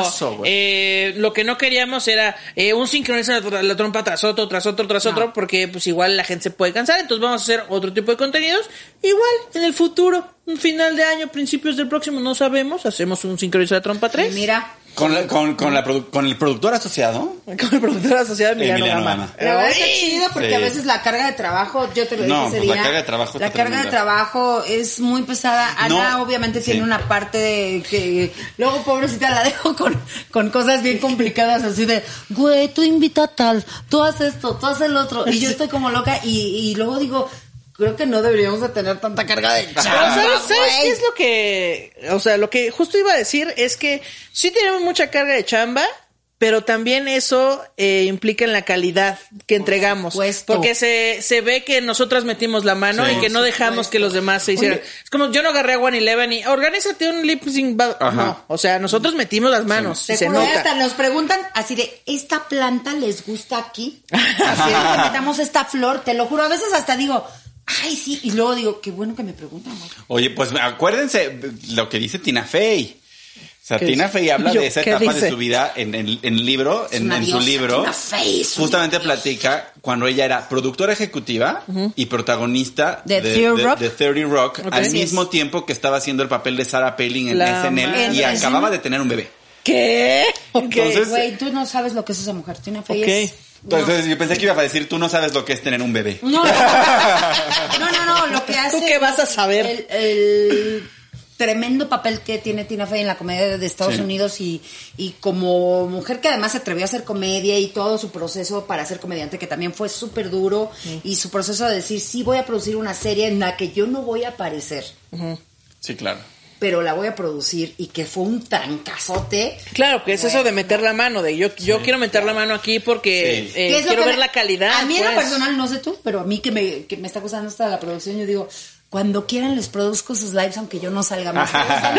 eh, lo que no queríamos era eh, un sincronizar la, la trompa tras otro, tras otro, tras otro, porque pues igual la gente se puede cansar, entonces vamos a hacer otro tipo de contenidos, igual en el futuro, un final de año, principios del próximo, no sabemos, hacemos un sincronizar la trompa Y 3 mira, Con, la- con, con, la produ- con el productor asociado. (laughs) con el productor de la sociedad Emiliano, Emiliano Gama. Gama. La verdad está chido porque Sí. a veces la carga de trabajo, yo te lo No, dije ese pues la carga de trabajo la carga de trabajo es muy pesada. Ana No, obviamente sí. tiene una parte de que luego pobrecita la dejo con, con cosas bien complicadas así de, güey, tú invita a tal, tú haces esto, tú haces el otro y yo estoy como loca y, y luego digo, creo que no deberíamos de tener tanta carga de chamba, ¿sabes, ¿sabes qué es lo que, o sea, lo que justo iba a decir es que sí tenemos mucha carga de chamba, pero también eso eh, implica en la calidad que entregamos. supuesto. Porque se, se ve que nosotras metimos la mano Sí. y que no dejamos que los demás se hicieran. Es como yo no agarré a One Eleven y organízate un lip sync. ba-". Ajá. No, o sea, nosotros metimos las manos. Se nota. hasta nos preguntan así de, ¿esta planta les gusta aquí? (laughs) Así de que metamos esta flor, te lo juro. A veces hasta digo, ay, sí. Y luego digo, qué bueno que me preguntan. Oye, pues acuérdense lo que dice Tina Fey. O sea, ¿Qué Tina? Fey habla Yo, de esa ¿qué etapa de su vida en el en libro, en, su libro. Tina Fey Justamente platica cuando ella era productora ejecutiva y protagonista De de, 30 Rock. de 30 Rock, al mismo tiempo que estaba haciendo el papel de Sarah Palin en La SNL y acababa de tener un bebé. ¿Qué? Ok. Entonces- Güey, tú no sabes lo que es esa mujer. Tina Fey es... Entonces yo pensé que iba a decir, tú no sabes lo que es tener un bebé. No, (laughs) no, no, no, lo que hace... qué vas a saber? El, el tremendo papel que tiene Tina Fey en la comedia de Estados Sí. Unidos y, y como mujer que además se atrevió a hacer comedia y todo su proceso para ser comediante que también fue súper duro y su proceso de decir, sí voy a producir una serie en la que yo no voy a aparecer, Sí, claro. Pero la voy a producir y que fue un trancazote. Claro, que es eso de meter la mano, de yo, yo quiero meter la mano aquí porque Sí. eh, ¿Qué es lo quiero ver me- la calidad. A mí en lo pues. personal, no sé tú, pero a mí que me, que me está gustando hasta la producción, yo digo, cuando quieran les produzco sus lives aunque yo no salga más. (laughs)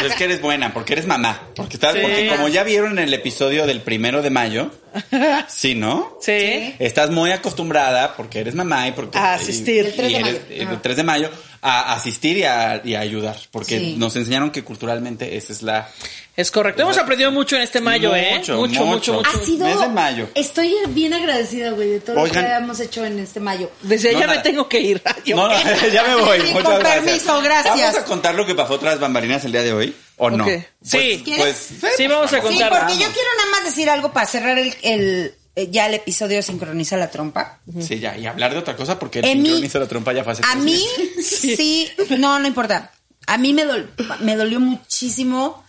Pues es que eres buena, porque eres mamá. Porque, está- Sí. porque como ya vieron en el episodio del primero de mayo, (laughs) sí, ¿no? Sí. Estás muy acostumbrada, porque eres mamá y porque... A asistir. y- El 3 de y eres- mayo. el Ajá. 3 de mayo, a asistir y a, y a ayudar. Porque Sí. nos enseñaron que culturalmente esa es la... Es correcto. Hemos aprendido mucho en este mayo, ¿eh? Mucho, Mucho, mucho, mucho. mucho. Ha sido. Mes de mayo. Estoy bien agradecida, güey, de todo Oigan. lo que hemos hecho en este mayo. Desde No, ya me nada. tengo que ir. Yo, No, no, (laughs) (laughs) ya me voy. Sí, Muchas con gracias. permiso, gracias. ¿Vamos a contar lo que pasó tras bambalinas el día de hoy? ¿O no? Ok. Pues- Sí. Pues, Sí, vamos a Sí, contar. porque yo quiero nada más decir algo para cerrar el, el- eh, ya el episodio de Sincroniza la Trompa. Sí, ya, y hablar de otra cosa porque el mí- de la trompa ya fue hace A tres mí, meses. sí, no, no importa. A mí me, dol- me dolió muchísimo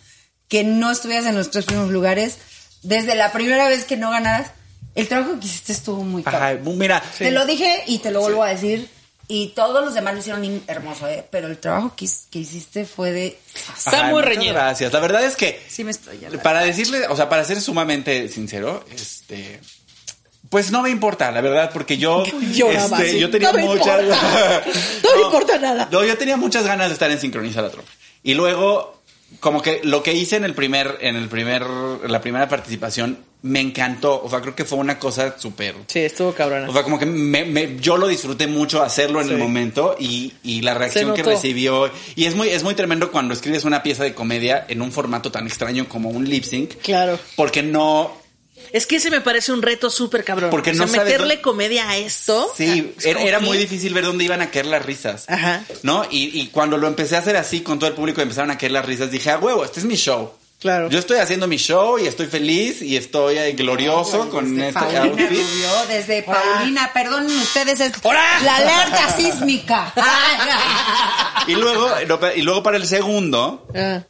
que no estuvieras en los tres primeros lugares. Desde la primera vez que no ganaras, el trabajo que hiciste estuvo muy Ajá, cabrón. mira, Te lo dije y te lo vuelvo a decir. Y todos los demás lo hicieron in- hermoso, ¿eh? Pero el trabajo que, que hiciste fue de... Está Ajá, muy reñido. Gracias. La verdad es que Sí me estoy... para decirle, o sea, para ser sumamente sincero, este pues no me importa, la verdad, porque yo (laughs) Lloraba, este, sí. yo tenía No me muchas importa. (laughs) No me importa nada. No, yo tenía muchas ganas de estar en Sincroniza la Trompa. Y luego como que lo que hice en el primer en el primer la primera participación me encantó, o sea, creo que fue una cosa súper Sí, estuvo cabrona. o sea, como que me- me- yo lo disfruté mucho hacerlo en Sí. el momento y, y la reacción que recibió. Y es muy, es muy tremendo cuando escribes una pieza de comedia en un formato tan extraño como un lip sync. Claro. Porque no. Es que ese me parece un reto súper cabrón. Porque o sea, no sabes meterle dónde- comedia a esto. Sí, era, muy difícil ver dónde iban a caer las risas. Ajá. ¿No? Y, y cuando lo empecé a hacer así con todo el público y empezaron a caer las risas, dije, a huevo, este es mi show. Claro. Yo estoy haciendo mi show y estoy feliz y estoy eh, glorioso con Desde este Paulina outfit. Rubio, desde Paulina, perdonen ustedes, es ¡Hola! la alerta sísmica. (laughs) Y luego, y luego para el segundo, Ah.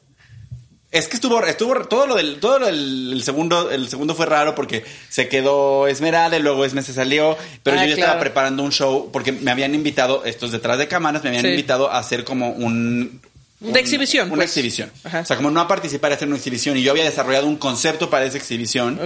Es que estuvo, estuvo todo lo del, todo lo del el segundo, el segundo fue raro porque se quedó Esmeralda y luego Esme se salió, pero Ah, yo ya claro. estaba preparando un show porque me habían invitado, estos detrás de cámaras, me habían Sí. invitado a hacer como un... De exhibición, Una pues. exhibición. Ajá. O sea, como no a participar, a hacer una exhibición. Y yo había desarrollado un concepto para esa exhibición.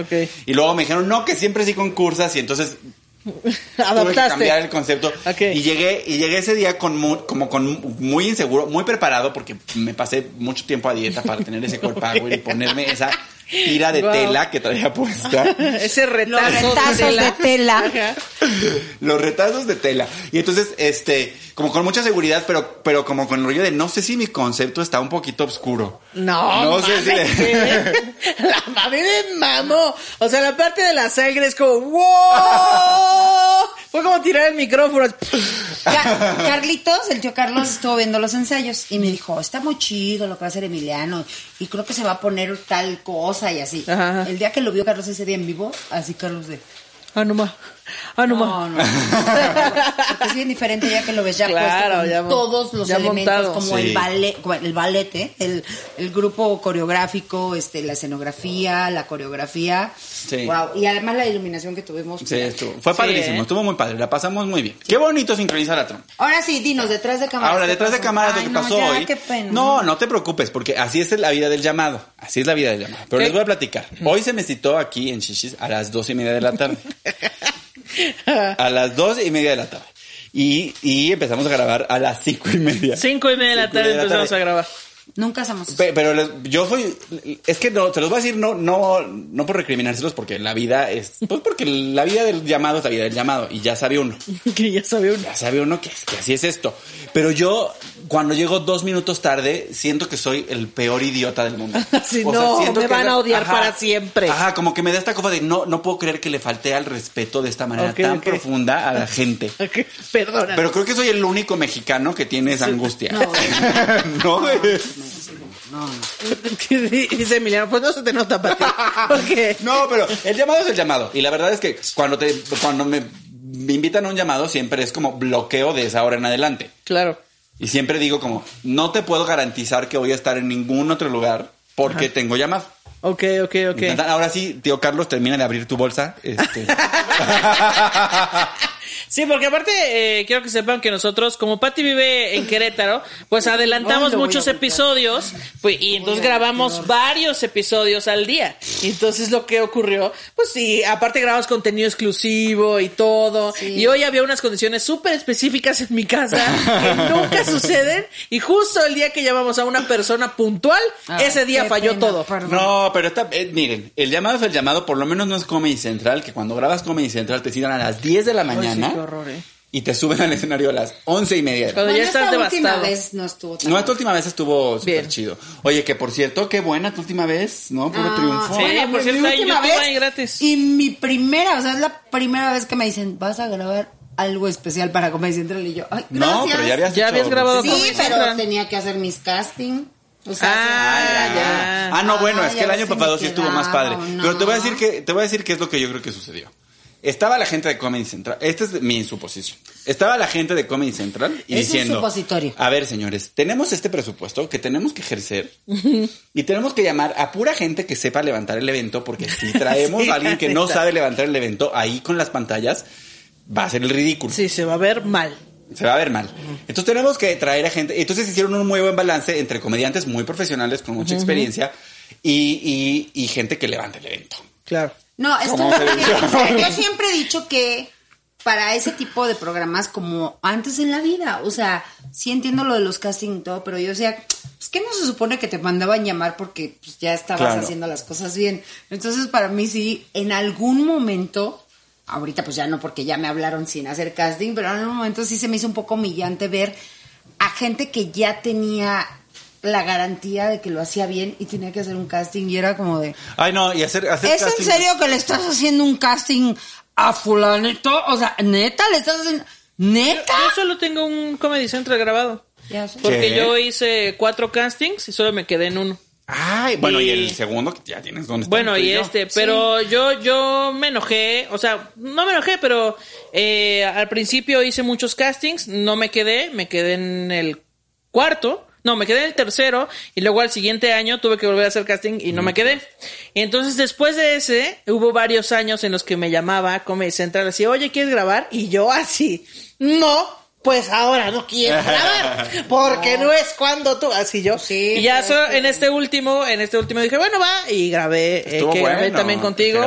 Y luego me dijeron, no, que siempre sí concursas. Y entonces (laughs) tuve que Adaptaste. cambiar el concepto. Y llegué, y llegué ese día con mu- como con muy inseguro, muy preparado, porque me pasé mucho tiempo a dieta para tener ese cuerpo (laughs) y ponerme esa tira de Wow. tela que traía puesta. (laughs) Ese retazo retazos de tela. (laughs) Los retazos de tela. Y entonces, este, como con mucha seguridad, pero, pero como con el rollo de no sé si mi concepto está un poquito oscuro. No, No sé si-. (laughs) La mami me mamó. O sea, la parte de la sangre es como ¡Wow! Fue como tirar el micrófono. Ca- (laughs) Carlitos, el tío Carlos, estuvo viendo los ensayos y me dijo, está muy chido lo que va a hacer Emiliano y creo que se va a poner tal cosa y así. Ajá, ajá. El día que lo vio Carlos ese día en vivo, así Carlos de... Ah, no más. Ah, no, No, más. no. Porque es bien diferente ya que lo ves ya Claro, puesto ya todos los ya elementos montado. como Sí. el ballet, el ballet, ¿eh? el, el grupo coreográfico, este, la escenografía, la coreografía. Sí. Wow. Y además la iluminación que tuvimos. Sí, estuvo. Fue Sí, padrísimo, ¿eh? estuvo muy padre, la pasamos muy bien. Qué bonito sincronizar la trompa. Ahora sí, dinos, detrás de cámara. Ahora, detrás de cámaras lo que no, pasó ya, hoy. qué pena. No, no te preocupes, porque así es la vida del llamado. Así es la vida del llamado. Pero ¿Qué? les voy a platicar. Hoy se me citó aquí en Shishis a las dos y media de la tarde. (laughs) a las dos y media de la tarde. Y, y empezamos a grabar a las cinco y media. Cinco y media de la tarde media de la empezamos a grabar. Nunca hacemos eso. Pe- Pero les- yo soy, es que no, se los voy a decir no, no, no por recriminárselos porque la vida es, pues porque la vida del llamado es la vida del llamado y ya sabe uno. (laughs) que ya sabe uno. ya sabe uno que, que así es esto. Pero yo cuando llego dos minutos tarde, siento que soy el peor idiota del mundo. (laughs) Sí, no, me que- van a odiar para siempre. Ajá, como que me da esta cosa de no, no puedo creer que le falté al respeto de esta manera tan profunda a la gente. (laughs) Perdona. Pero creo que soy el único mexicano que tiene esa angustia. (laughs) No. No. No, no. Dice Emiliano, pues no se te nota para ti. Porque No, pero el llamado es el llamado. Y la verdad es que cuando te, cuando me, me invitan a un llamado, siempre es como bloqueo de esa hora en adelante. Claro. Y siempre digo como, no te puedo garantizar que voy a estar en ningún otro lugar porque tengo llamado. Ok, ok, ok. Ahora sí, tío Carlos, termina de abrir tu bolsa. Este, (laughs) Sí, porque aparte eh, quiero que sepan que nosotros, como Patty vive en Querétaro, pues adelantamos muchos episodios pues, y entonces grabamos varios episodios al día. Y entonces lo que ocurrió, pues sí, aparte grabamos contenido exclusivo y todo. Y hoy había unas condiciones súper específicas en mi casa que (laughs) nunca suceden. Y justo el día que llamamos a una persona puntual, Ay, ese día falló pena, todo. perdón. no, pero está, eh, miren, el llamado es el llamado, por lo menos no es Comedy Central, que cuando grabas Comedy Central te citan a las 10 de la mañana horror, eh. y te suben al escenario a las once y media. Cuando ya estás esta última devastado. vez no estuvo tan No, esta última vez estuvo súper chido. Oye, que por cierto, qué buena tu última vez, ¿no? Puro Ah, triunfo. Sí, bueno, por mi cierto, en última vez hay gratis. Y mi primera, o sea, es la primera vez que me dicen, vas a grabar algo especial para Comedy Central. Y yo, ay, No, pero ya habías Ya hecho- habías grabado Sí, Comedy pero Central. tenía que hacer mis casting. O sea, Ah, sí. ya. Ah, no, bueno, Ah, es que el año pasado sí estuvo más padre. Pero te voy a decir que te voy a decir qué es lo que yo creo que sucedió. Estaba la gente de Comedy Central. Esta es mi suposición. Estaba la gente de Comedy Central y Es un diciendo, supositorio. a ver, señores, tenemos este presupuesto que tenemos que ejercer y tenemos que llamar a pura gente que sepa levantar el evento porque si (laughs) traemos Sí, a alguien que no sabe levantar el evento ahí con las pantallas va a ser el ridículo. Sí, se va a ver mal. Se va a ver mal. Entonces tenemos que traer a gente. Entonces hicieron un muy buen balance entre comediantes muy profesionales con mucha experiencia y, y- y gente que levante el evento. Claro. No, es ¿Cómo que se dice? o sea, yo siempre he dicho que para ese tipo de programas como antes en la vida, o sea, sí entiendo lo de los casting y todo, pero yo decía, pues que no se supone que te mandaban llamar porque pues, ya estabas Claro. haciendo las cosas bien. Entonces, para mí sí, en algún momento, ahorita pues ya no porque ya me hablaron sin hacer casting, pero en algún momento sí se me hizo un poco humillante ver a gente que ya tenía la garantía de que lo hacía bien y tenía que hacer un casting y era como de... Ay, no, y hacer, hacer ¿Es en serio que le estás haciendo un casting a fulanito? O sea, neta, le estás haciendo... ¿Neta? Yo solo tengo un Comedy Central grabado. Ya sé. Porque ¿Qué? yo hice cuatro castings y solo me quedé en uno. Ay, bueno, y, Y- el segundo que ya tienes dónde está. Bueno, y yo. este, pero yo, yo me enojé, o sea, no me enojé, pero eh, al principio hice muchos castings, no me quedé, me quedé en el cuarto, no, me quedé en el tercero, y luego al siguiente año tuve que volver a hacer casting y no me quedé. Y entonces después de ese, hubo varios años en los que me llamaba Comedy Central así, oye, ¿quieres grabar? Y yo así, no. Pues ahora no quiero (laughs) grabar, porque no es cuando tú, así yo. Sí, y ya pero solo es que- en este último, en este último dije, bueno, va, y grabé, eh, que grabé también contigo.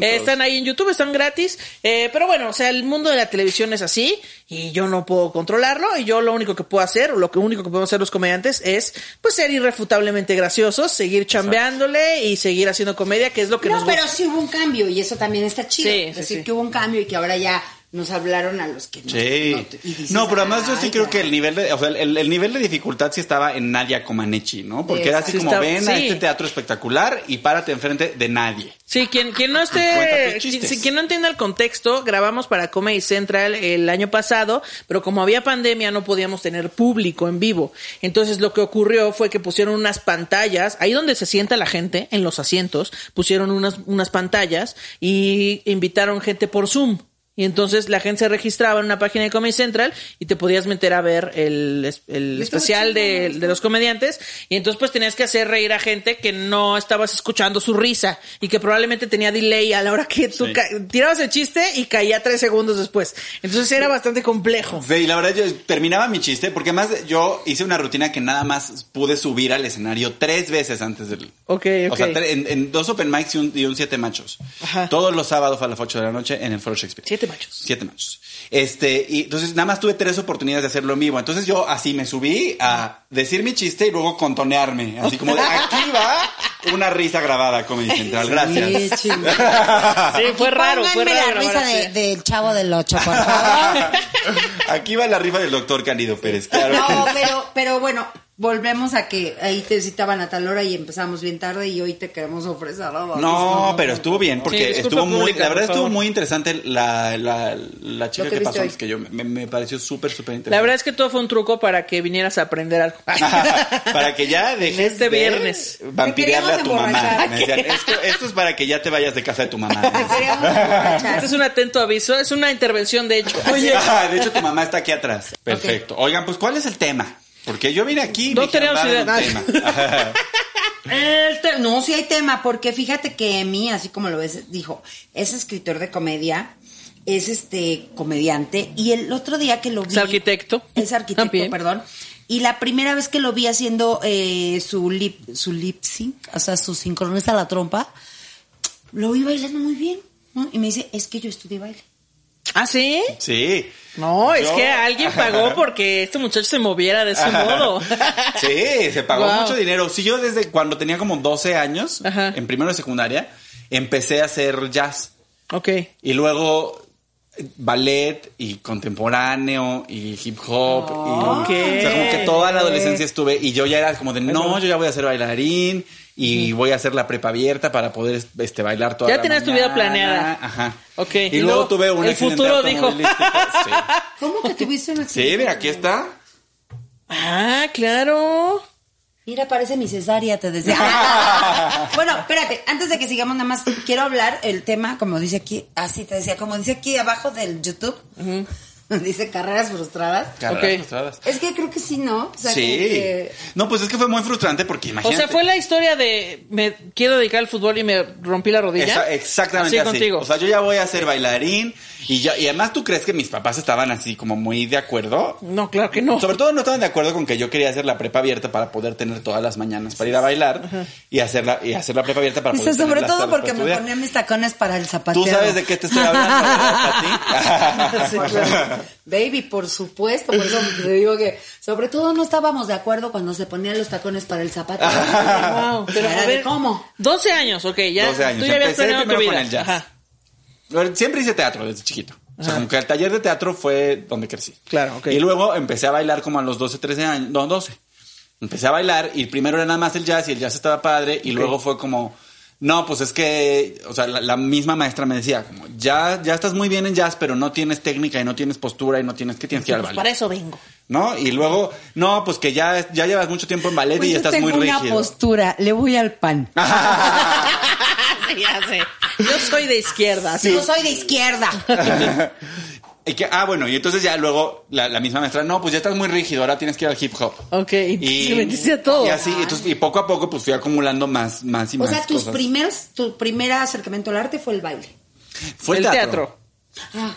Eh, están ahí en YouTube, están gratis. Eh, pero bueno, o sea, el mundo de la televisión es así y yo no puedo controlarlo y yo lo único que puedo hacer, o lo que único que podemos hacer los comediantes es pues ser irrefutablemente graciosos, seguir chambeándole y seguir haciendo comedia, que es lo que No, nos gusta. pero sí hubo un cambio y eso también está chido. Sí, sí, decir sí. que hubo un cambio y que ahora ya nos hablaron a los que no. Sí. no- y dices, No, pero además yo sí "Ay, creo ya". que el nivel de, o sea, el, el nivel de dificultad sí estaba en Nadia Comaneci, ¿no? Porque era así Sí como está- ven a este teatro espectacular y párate enfrente de nadie. Sí, quien, quien no esté, quien, quien no entienda el contexto, grabamos para Comedy Central el año pasado, pero como había pandemia no podíamos tener público en vivo. Entonces lo que ocurrió fue que pusieron unas pantallas, ahí donde se sienta la gente, en los asientos, pusieron unas, unas pantallas y invitaron gente por Zoom. Y entonces la gente se registraba en una página de Comedy Central y te podías meter a ver el, el especial de, de los comediantes y entonces pues tenías que hacer reír a gente que no estabas escuchando su risa y que probablemente tenía delay a la hora que tú Sí. tirabas el chiste y caía tres segundos después. Entonces era bastante complejo. Sí, y la verdad yo terminaba mi chiste porque además yo hice una rutina que nada más pude subir al escenario tres veces antes del... Ok, ok. O sea, en, en dos open mics y un, y un siete machos. Ajá. Todos los sábados a las 8 de la noche en el Foro Shakespeare. Siete machos. Siete machos. Este, y entonces nada más tuve tres oportunidades de hacerlo en vivo. Entonces yo así me subí a decir mi chiste y luego contonearme. Así como de aquí va una risa grabada Comedy Central. Gracias. Sí, (laughs) fue raro, fue raro. la risa de- del chavo del 8, por favor. (laughs) Aquí va la rifa del doctor Candido Pérez, claro. No, pero, pero bueno, volvemos a que ahí te citaban a tal hora y empezamos bien tarde y hoy te queremos ofrecer algo. No, pero estuvo bien porque Sí, estuvo muy, pública, la verdad estuvo muy interesante la, la, la chica que pasó antes que yo. Me, me pareció súper, súper La interesante. verdad es que todo fue un truco para que vinieras a aprender algo. (laughs) para que ya dejes Este de viernes. vampirearle a tu mamá. emborrachar. Me decían, esto, esto es para que ya te vayas de casa de tu mamá. (laughs) Este es un atento aviso, es una intervención de hecho. (laughs) Oye, ah, de hecho tu mamá está aquí atrás. Perfecto. Oigan, pues ¿cuál es el tema? Porque yo vine aquí y No me dijeron, tenemos "Dale idea". tema. (laughs) El te- no, sí hay tema, porque fíjate que Emi, así como lo ves, dijo, es escritor de comedia, es este comediante, y el otro día que lo vi... Es arquitecto. Es arquitecto, También. perdón. Y la primera vez que lo vi haciendo eh, su lip, su lip sync, o sea, su sincroniza la trompa, lo vi bailando muy bien, ¿no? Y me dice, es que yo estudié baile. ¿Ah, sí? Sí. No, es que alguien pagó (laughs) porque este muchacho se moviera de ese modo. (laughs) Sí, se pagó Wow. mucho dinero. Sí, yo desde cuando tenía como 12 años, Ajá. en primero de secundaria, empecé a hacer jazz. Ok. Y luego eh, ballet y contemporáneo y hip hop. y, Ok. O sea, como que toda la adolescencia estuve y yo ya era como de, no, yo ya voy a ser bailarín y voy a hacer la prepa abierta para poder este, bailar toda Ya la tenías tu vida planeada. Ajá. Ok. Y, Y luego, luego tuve un el futuro dijo. (laughs) Sí. ¿Cómo que tuviste una Sí, mira, aquí está. Ah, claro. Mira, parece mi cesárea, te decía. (laughs) bueno, espérate, antes de que sigamos, nada más quiero hablar el tema, como dice aquí, así te decía, como dice aquí abajo del YouTube, (laughs) dice carreras frustradas. Carreras frustradas. Es que creo que sí, ¿no? O sea, sí. que- No, pues es que fue muy frustrante porque O imagínate. sea, fue la historia de me quiero dedicar al fútbol y me rompí la rodilla. Esa- exactamente Así así. contigo. O sea, yo ya voy a ser bailarín y ya, y además tú crees que mis papás estaban así como muy de acuerdo. no, claro que no. Sobre todo no estaban de acuerdo con que yo quería hacer la prepa abierta para poder tener todas las mañanas para ir a bailar y hacer la, y hacer la prepa abierta para poder tener sobre todo porque me ponía mis tacones para el zapateo. Tú sabes de qué te estoy hablando, ¿verdad, Pati? (laughs) Sí, claro. Baby, por supuesto, por eso (laughs) te digo que sobre todo no estábamos de acuerdo cuando se ponían los tacones para el zapateo. Wow, (laughs) pero a ver, ¿cómo? 12 años, ok, ya. 12 años. Tú ya habías planeado tu vida. con el jazz. Ajá. Siempre hice teatro desde chiquito. O sea, como que el taller de teatro fue donde crecí. Claro, ok. Y luego empecé a bailar como a los 12, 13 años. No, 12. Empecé a bailar y primero era nada más el jazz y el jazz estaba padre. Y luego fue como, no, pues es que, o sea, la, la misma maestra me decía, como, ya, ya estás muy bien en jazz, pero no tienes técnica y no tienes postura y no tienes que tienes que ir al Pues ballet. para eso vengo. ¿No? Y luego, no, pues que ya, ya llevas mucho tiempo en ballet Pues y yo estás tengo muy una rígido. postura, le voy al pan. (laughs) Sí, ya sé. Yo soy de izquierda. Sí. Yo soy de izquierda. (laughs) Y que, ah, bueno, y entonces ya luego la, la misma maestra, no, pues ya estás muy rígido, ahora tienes que ir al hip hop. Ok, y se metiste a todo. Y así, entonces, y poco a poco pues fui acumulando más, más y O más sea, tus cosas. primeros, tu primer acercamiento al arte fue el baile. Fue el teatro.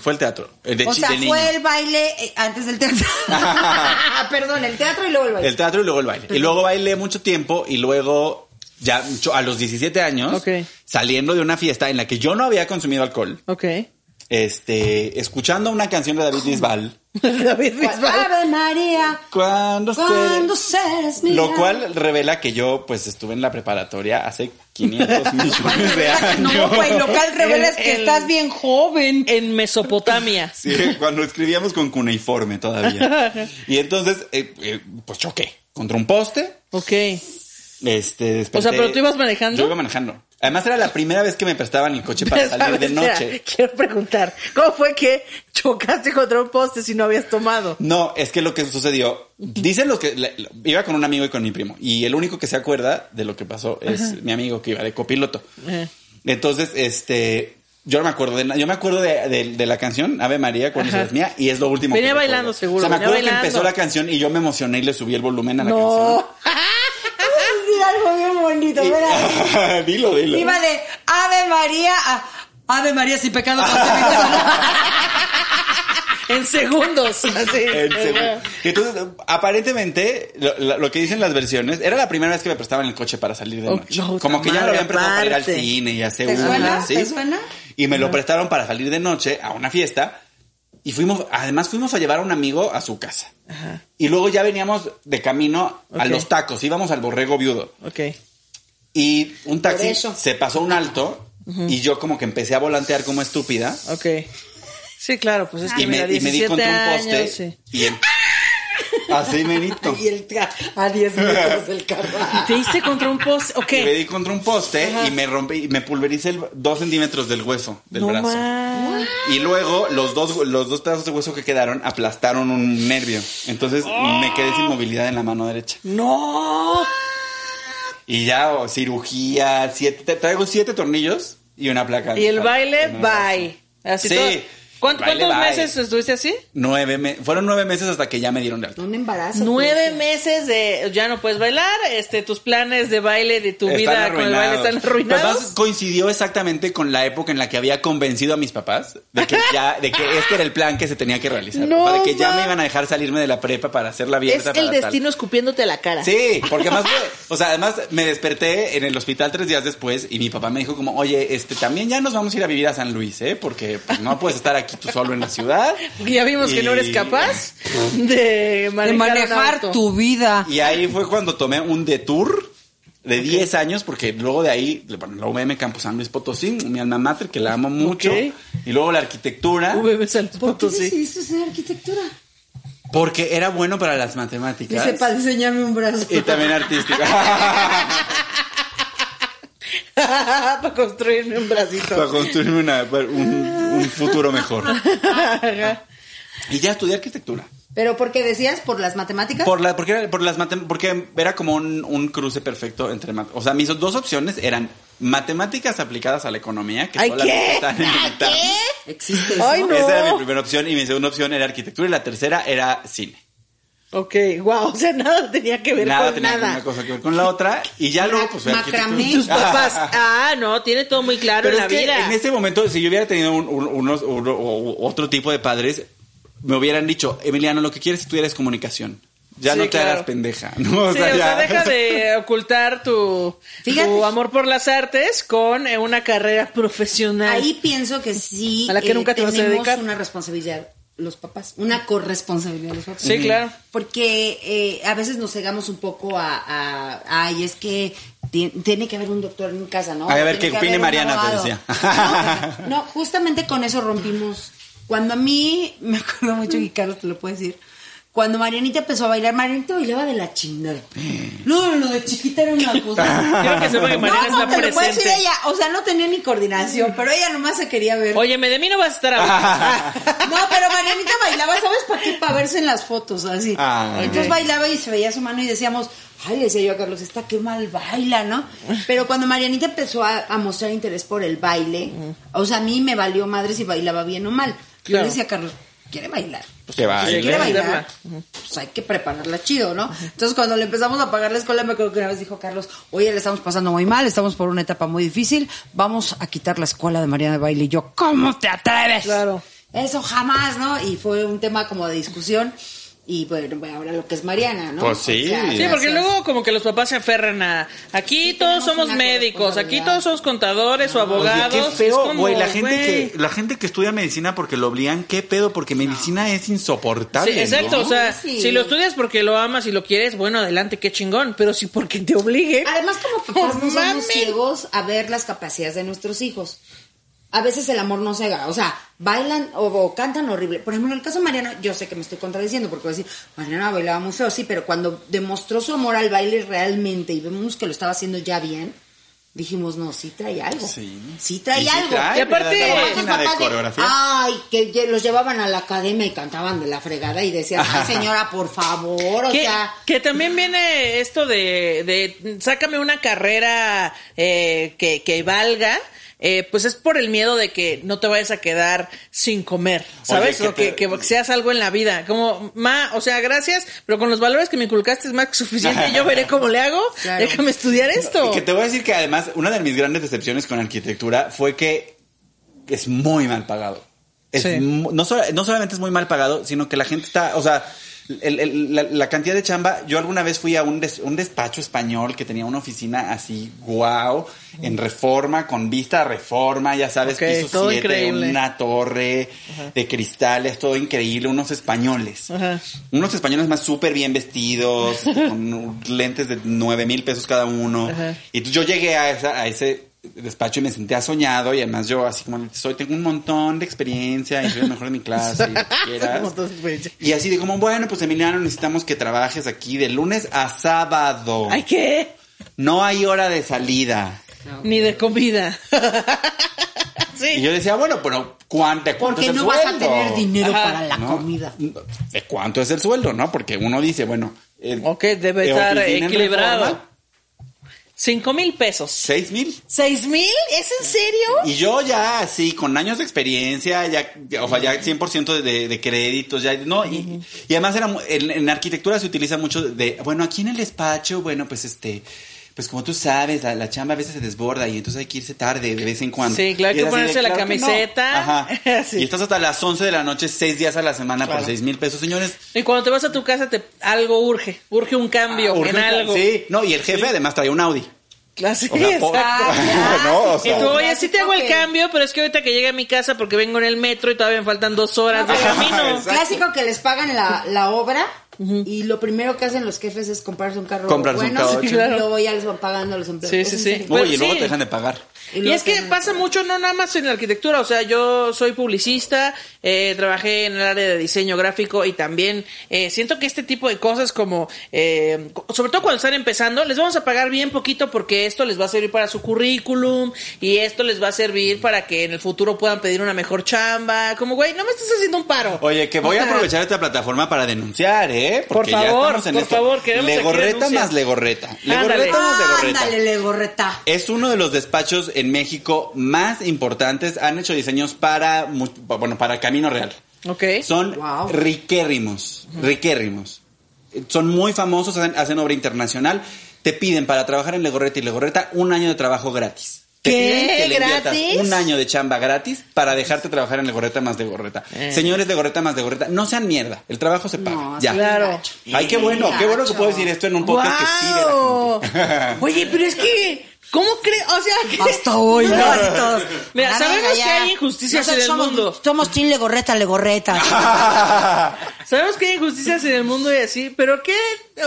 Fue el teatro. eh, De, o sea, de niño. fue el baile eh, antes del teatro. (laughs) (laughs) Perdón, el teatro y luego el baile. El teatro y luego el baile. Y luego bailé mucho tiempo y luego, ya a los 17 años, saliendo de una fiesta en la que yo no había consumido alcohol, Ok. Este, escuchando una canción de David Bisbal, (laughs) David Bisbal. Ave María, cuando, cuando se... seas mía. Lo cual revela que yo, pues, estuve en la preparatoria hace 500 millones de (laughs) años. No, güey, lo cual (laughs) revela es que El- estás bien joven. En Mesopotamia. Sí, cuando escribíamos con cuneiforme todavía. Y entonces, eh, eh, pues choqué contra un poste. Ok. Este, desperté- O sea, ¿pero tú ibas manejando? Yo iba manejando. Además, era la primera vez que me prestaban el coche para (laughs) salir de noche. Quiero preguntar, ¿cómo fue que chocaste contra un poste si no habías tomado? No, es que lo que sucedió, dicen los que le- iba con un amigo y con mi primo, y el único que se acuerda de lo que pasó es mi amigo que iba de copiloto. Eh. Entonces, este, yo no me acuerdo de nada, yo me acuerdo de, de- de la canción Ave María cuando se dormía y es lo último Venía que recuerdo. bailando, seguro, O sea, me acuerdo que empezó la canción y yo me emocioné y le subí el volumen a la No. (laughs) Algo bien bonito, ¿verdad? (laughs) dilo, dilo. Iba de Ave María a Ave María sin pecado (laughs) en segundos. Así. En segundo. Entonces, aparentemente, lo, lo- lo que dicen las versiones, era la primera vez que me prestaban el coche para salir de Oh, noche. Como que ya me lo habían prestado para ir al cine y hacer ¿Te suena? ¿sí? ¿Te suena? Y me lo prestaron para salir de noche a una fiesta. Y fuimos, además fuimos a llevar a un amigo a su casa. Y luego ya veníamos de camino a los tacos, íbamos al borrego viudo. Ok. Y un taxi se pasó un alto y yo como que empecé a volantear como estúpida. Ok. Sí, claro, pues es que y, me, mira, y me di 17 contra un años, poste. sí. Y en- así menito. Y el a 10 metros del carro. ¿Te diste contra un poste? Ok. Y me di contra un poste y me rompí y me pulvericé el, dos centímetros del hueso del No brazo. Y luego los dos, los dos pedazos de hueso que quedaron aplastaron un nervio. Entonces me quedé sin movilidad en la mano derecha. No. Y ya, oh, cirugía, siete, traigo siete tornillos y una placa. Y el baile, bye. Así Sí. todo. ¿Cuánto- Baile, ¿Cuántos bye. meses estuviste así? Nueve me- fueron nueve meses hasta que ya me dieron de alta. Un embarazo. Nueve meses de ya no puedes bailar, este tus planes de baile de tu Están vida con el baile arruinados. están arruinados. Además, coincidió exactamente con la época en la que había convencido a mis papás de que ya, de que este era el plan que se tenía que realizar. No, de que ya me iban a dejar salirme de la prepa para hacer la es abierta. el para tal. destino escupiéndote a la cara. Sí, porque además, fue- o sea, además me desperté en el hospital tres días después y mi papá me dijo como, oye, este, también ya nos vamos a ir a vivir a San Luis, ¿eh? Porque pues, no puedes estar aquí tú solo en la ciudad. Porque (laughs) ya vimos que no eres capaz (laughs) de manejar, De tu vida. Y ahí fue cuando tomé un detour de 10 años, porque luego de ahí, bueno, la UVM Campus San Luis Potosí, mi alma mater, que la amo mucho. Y luego la arquitectura, VB San ¿Qué Potosí. decidiste estudiar arquitectura? porque era bueno para las matemáticas. sepa diseñarme un brazo. Y también artística. (laughs) (laughs) Para construirme un bracito. para construirme una- un, un futuro mejor. Y ya estudié arquitectura. Pero porque decías por las matemáticas. Por la, porque, era, por las matem- porque era como un, un cruce perfecto entre... O sea, mis dos opciones eran matemáticas aplicadas a la economía, que ¿Ay, solamente qué? están en ¿Ay, mitad. qué? Existe eso. Ay, no. Esa era mi primera opción y mi segunda opción era arquitectura y la tercera era cine. Ok, wow, o sea, (laughs) nada tenía que ver Nada con tenía nada. una cosa que ver con la otra y ya luego pues Macramé. Tus papás, (laughs) ah, no, tiene todo muy claro Pero en es la que vida. en ese momento, si yo hubiera tenido un- un- unos, uno- o- otro tipo de padres, me hubieran dicho, Emiliano, lo que quieres estudiar es comunicación. Ya Sí, no te claro. hagas pendeja. ¿no? (laughs) O Sí, sea, o sea, ya- deja de ocultar tu, amor por las artes con eh, una carrera profesional. Ahí pienso que sí A la que nunca te vas a tenemos dedicar. una responsabilidad los papás, una corresponsabilidad los papás. Sí, claro. Porque eh, a veces nos cegamos un poco a, a- ay, es que ti- tiene que haber un doctor en casa, ¿no? Ay, a ver, Tiene que opine Mariana, te decía. No, no, justamente con eso rompimos. Cuando a mí, (laughs) me acuerdo mucho y Carlos te lo puede decir, cuando Marianita empezó a bailar, Marianita bailaba de la chingada. No, no, de chiquita era una cosa. (laughs) Quiero que sepa que Mariana no, no, está te lo puede decir ella. O sea, no tenía ni coordinación, pero ella nomás se quería ver. Óyeme, de mí no vas a estar hablando. (laughs) No, pero Marianita bailaba, ¿sabes para qué? Para verse en las fotos, así. Ah, Entonces bailaba y se veía su mano y decíamos, ay, decía yo a Carlos, esta qué mal baila, ¿no? Pero cuando Marianita empezó a, a mostrar interés por el baile, o sea, a mí me valió madre si bailaba bien o mal. Yo Claro. le decía a Carlos, quiere bailar. Que va. Si quiere bailar, pues hay que prepararla chido, ¿no? Entonces cuando le empezamos a pagar la escuela, me acuerdo que una vez dijo Carlos, oye, le estamos pasando muy mal, estamos por una etapa muy difícil, vamos a quitar la escuela de Mariana de Baile. Y yo, ¿cómo te atreves? Claro. Eso jamás, ¿no? Y fue un tema como de discusión. Y bueno, bueno, ahora lo que es Mariana, ¿no? Pues sí. Sí, porque luego como que los papás se aferran a aquí Sí, todos somos médicos, aquí todos somos contadores o Oye, abogados. qué Es feo, como, güey. La gente güey. que, la gente que estudia medicina porque lo obligan, qué pedo, porque medicina es insoportable. Sí, exacto, ¿no? o sea, Sí. si lo estudias porque lo amas y lo quieres, bueno, adelante, qué chingón, pero si porque te obliguen. Además, como papás no somos ciegos a ver las capacidades de nuestros hijos. A veces el amor no cega, o sea, bailan o, o cantan horrible. Por ejemplo, en el caso de Mariana, yo sé que me estoy contradiciendo porque voy a decir, Mariana bailaba muy feo, sí, pero cuando demostró su amor al baile realmente y vemos que lo estaba haciendo ya bien, dijimos, no, sí trae algo. Sí. trae Y sí algo. trae, Y aparte- de ay, que los llevaban a la academia y cantaban de la fregada y decían, ay (laughs) señora, por favor, o que, sea... que también viene esto de, de sácame una carrera eh, que, que valga. Eh, pues es por el miedo de que no te vayas a quedar sin comer, ¿sabes? Oye, o que que, te- que seas algo en la vida. Como, ma, o sea, gracias, pero con los valores que me inculcaste es más que suficiente. Yo veré cómo le hago. (laughs) Claro. Déjame estudiar esto. Y que te voy a decir que además, una de mis grandes decepciones con arquitectura fue que es muy mal pagado. Es Sí. no, no solamente es muy mal pagado, sino que la gente está, o sea, el- el- la, la cantidad de chamba. Yo alguna vez fui a un, des- un despacho español que tenía una oficina así, wow, en reforma, con vista a reforma, ya sabes, Ok, piso todo 7, increíble. una torre de cristales, todo increíble, unos españoles. Ajá. Unos españoles más súper bien vestidos, (laughs) con lentes de nueve mil pesos cada uno. Ajá. Y yo llegué a, esa- a ese despacho y me sentía soñado y además yo así como soy, tengo un montón de experiencia y soy el mejor de mi clase y (laughs) quieras. Así de como, bueno, pues Emiliano, necesitamos que trabajes aquí de lunes a sábado. ¿Ay qué? No hay hora de salida. Ni de comida. (laughs) Y yo decía, bueno, pero ¿cuánto, cuánto Porque es el no vas a sueldo? tener dinero Ajá. para la ¿No? comida. ¿De cuánto es el sueldo, no? Porque uno dice, bueno... eh, Ok, debe de estar equilibrado. Cinco mil pesos. ¿Seis mil? ¿Seis mil? ¿Es en serio? Y yo ya, así, con años de experiencia, ya, o sea, ya 100% de, de créditos, ya, no, y, y además era, en, en arquitectura se utiliza mucho de, bueno, aquí en el despacho, bueno, pues este, pues como tú sabes, la, la chamba a veces se desborda y entonces hay que irse tarde de vez en cuando. Sí, claro, hay Y que de, ponerse la "Claro que no". camiseta. Ajá. (laughs) Sí. Y estás hasta las 11 de la noche, seis días a la semana Claro. por seis mil pesos, señores. Y cuando te vas a tu casa, te, algo urge. Urge un cambio Urge en un- algo. Sí, no, y el jefe además traía un Audi. Claro, sí, O sea, po- exacto. (laughs) no, o Y sea, tú, oye, sí te hago el cambio, pero es que ahorita que llegue a mi casa porque vengo en el metro y todavía me faltan dos horas de camino. (laughs) Exacto. Clásico que les pagan la, la obra y lo primero que hacen los jefes es comprarse un carro Comprarse un bueno coche. (laughs) y Claro. luego ya les van pagando a los empleados. Sí, sí, sí. Oye, y luego sí. te dejan de pagar. Y, es que pasa mucho, no nada más en la arquitectura, o sea, yo soy publicista, eh, trabajé en el área de diseño gráfico y también eh, siento que este tipo de cosas como, eh, sobre todo cuando están empezando, les vamos a pagar bien poquito porque esto les va a servir para su currículum y esto les va a servir para que en el futuro puedan pedir una mejor chamba, como güey, no me estás haciendo un paro. Oye, que voy O a aprovechar esta plataforma para denunciar, ¿eh? Por ya favor, estamos en por esto. favor, queremos Legorreta más legorreta. Ándale. Legorreta más legorreta. Ándale, legorreta. Es uno de los despachos en México más importantes. Han hecho diseños para, bueno, para Camino Real. Ok. Son Wow. riquérrimos, riquérrimos. Son muy famosos, hacen, hacen obra internacional. Te piden para trabajar en Legorreta y Legorreta un año de trabajo gratis. Te ¿Qué? piden que ¿Gratis? un año de chamba gratis para dejarte trabajar en Legorreta más Legorreta. Eh. Señores Legorreta más Legorreta, no sean mierda. El trabajo se paga. No, ya. Claro. Ay, qué bueno, qué bueno que puedo decir esto en un podcast que sí la gente. Oye, pero es que, ¿cómo crees? O sea, que... Hasta hoy. Mira, sabemos venga, que ya. hay injusticias Nosotros en el somos, mundo. Somos Team Legorreta, Legorreta. (laughs) Sabemos que hay injusticias en el mundo y así, pero ¿qué?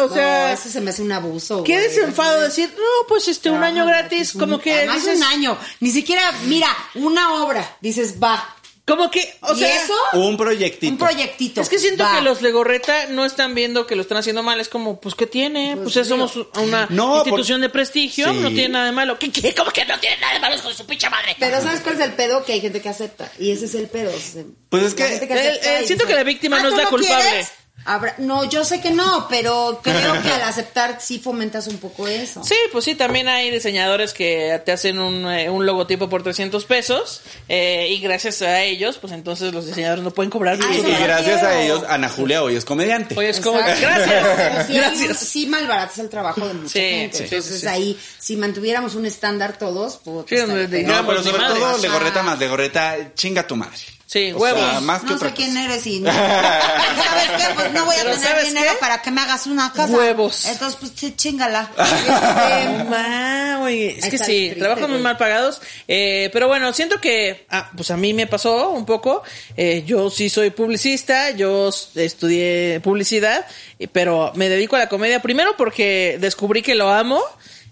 O sea, no, eso se me hace un abuso. ¿qué güey. desenfado decir? No, pues este, un año gratis, como que Además, dices... un año. Ni siquiera, mira, una obra. Dices, va. Como que, o ¿Y sea... eso? un proyectito. Un proyectito. Es que siento Va. que los Legorreta no están viendo que lo están haciendo mal. Es como, pues, ¿qué tiene? Pues, Pues, somos una No, institución por- de prestigio, Sí. no tiene nada de malo. ¿Qué, qué? ¿Cómo que no tiene nada de malo con su pinche madre? Pero ¿sabes cuál es el pedo? Que hay gente que acepta. Y ese es el pedo. o sea, Pues es que- El- el- y siento que la víctima no es ¿tú la culpable. quieres? Habrá- no, yo sé que no, pero creo que al aceptar sí fomentas un poco eso. Sí, pues sí, también hay diseñadores que te hacen un, eh, un logotipo por 300 pesos eh, y gracias a ellos, pues entonces los diseñadores no pueden cobrar Ah, Y gracias a ellos, Ana Julia hoy es comediante. Oye, es como, Exacto. gracias, sí, gracias. sí malbaratas el trabajo de mucha Sí, gente. sí, Entonces ahí, si mantuviéramos un estándar todos, pues, No, pero sobre todo. Legorreta más Legorreta, chinga tu madre. Sí, O huevos. sea, más que No sé quién eres y (laughs) no. ¿Sabes qué? Pues no voy a tener ¿sabes dinero qué? para que me hagas una casa. Huevos. Entonces, pues sí, chingala. (laughs) Este, ma, oye, es que sí, triste, trabajan muy mal pagados. Eh, pero bueno, siento que, ah, pues a mí me pasó un poco. Eh, yo sí soy publicista, yo estudié publicidad, pero me dedico a la comedia primero porque descubrí que lo amo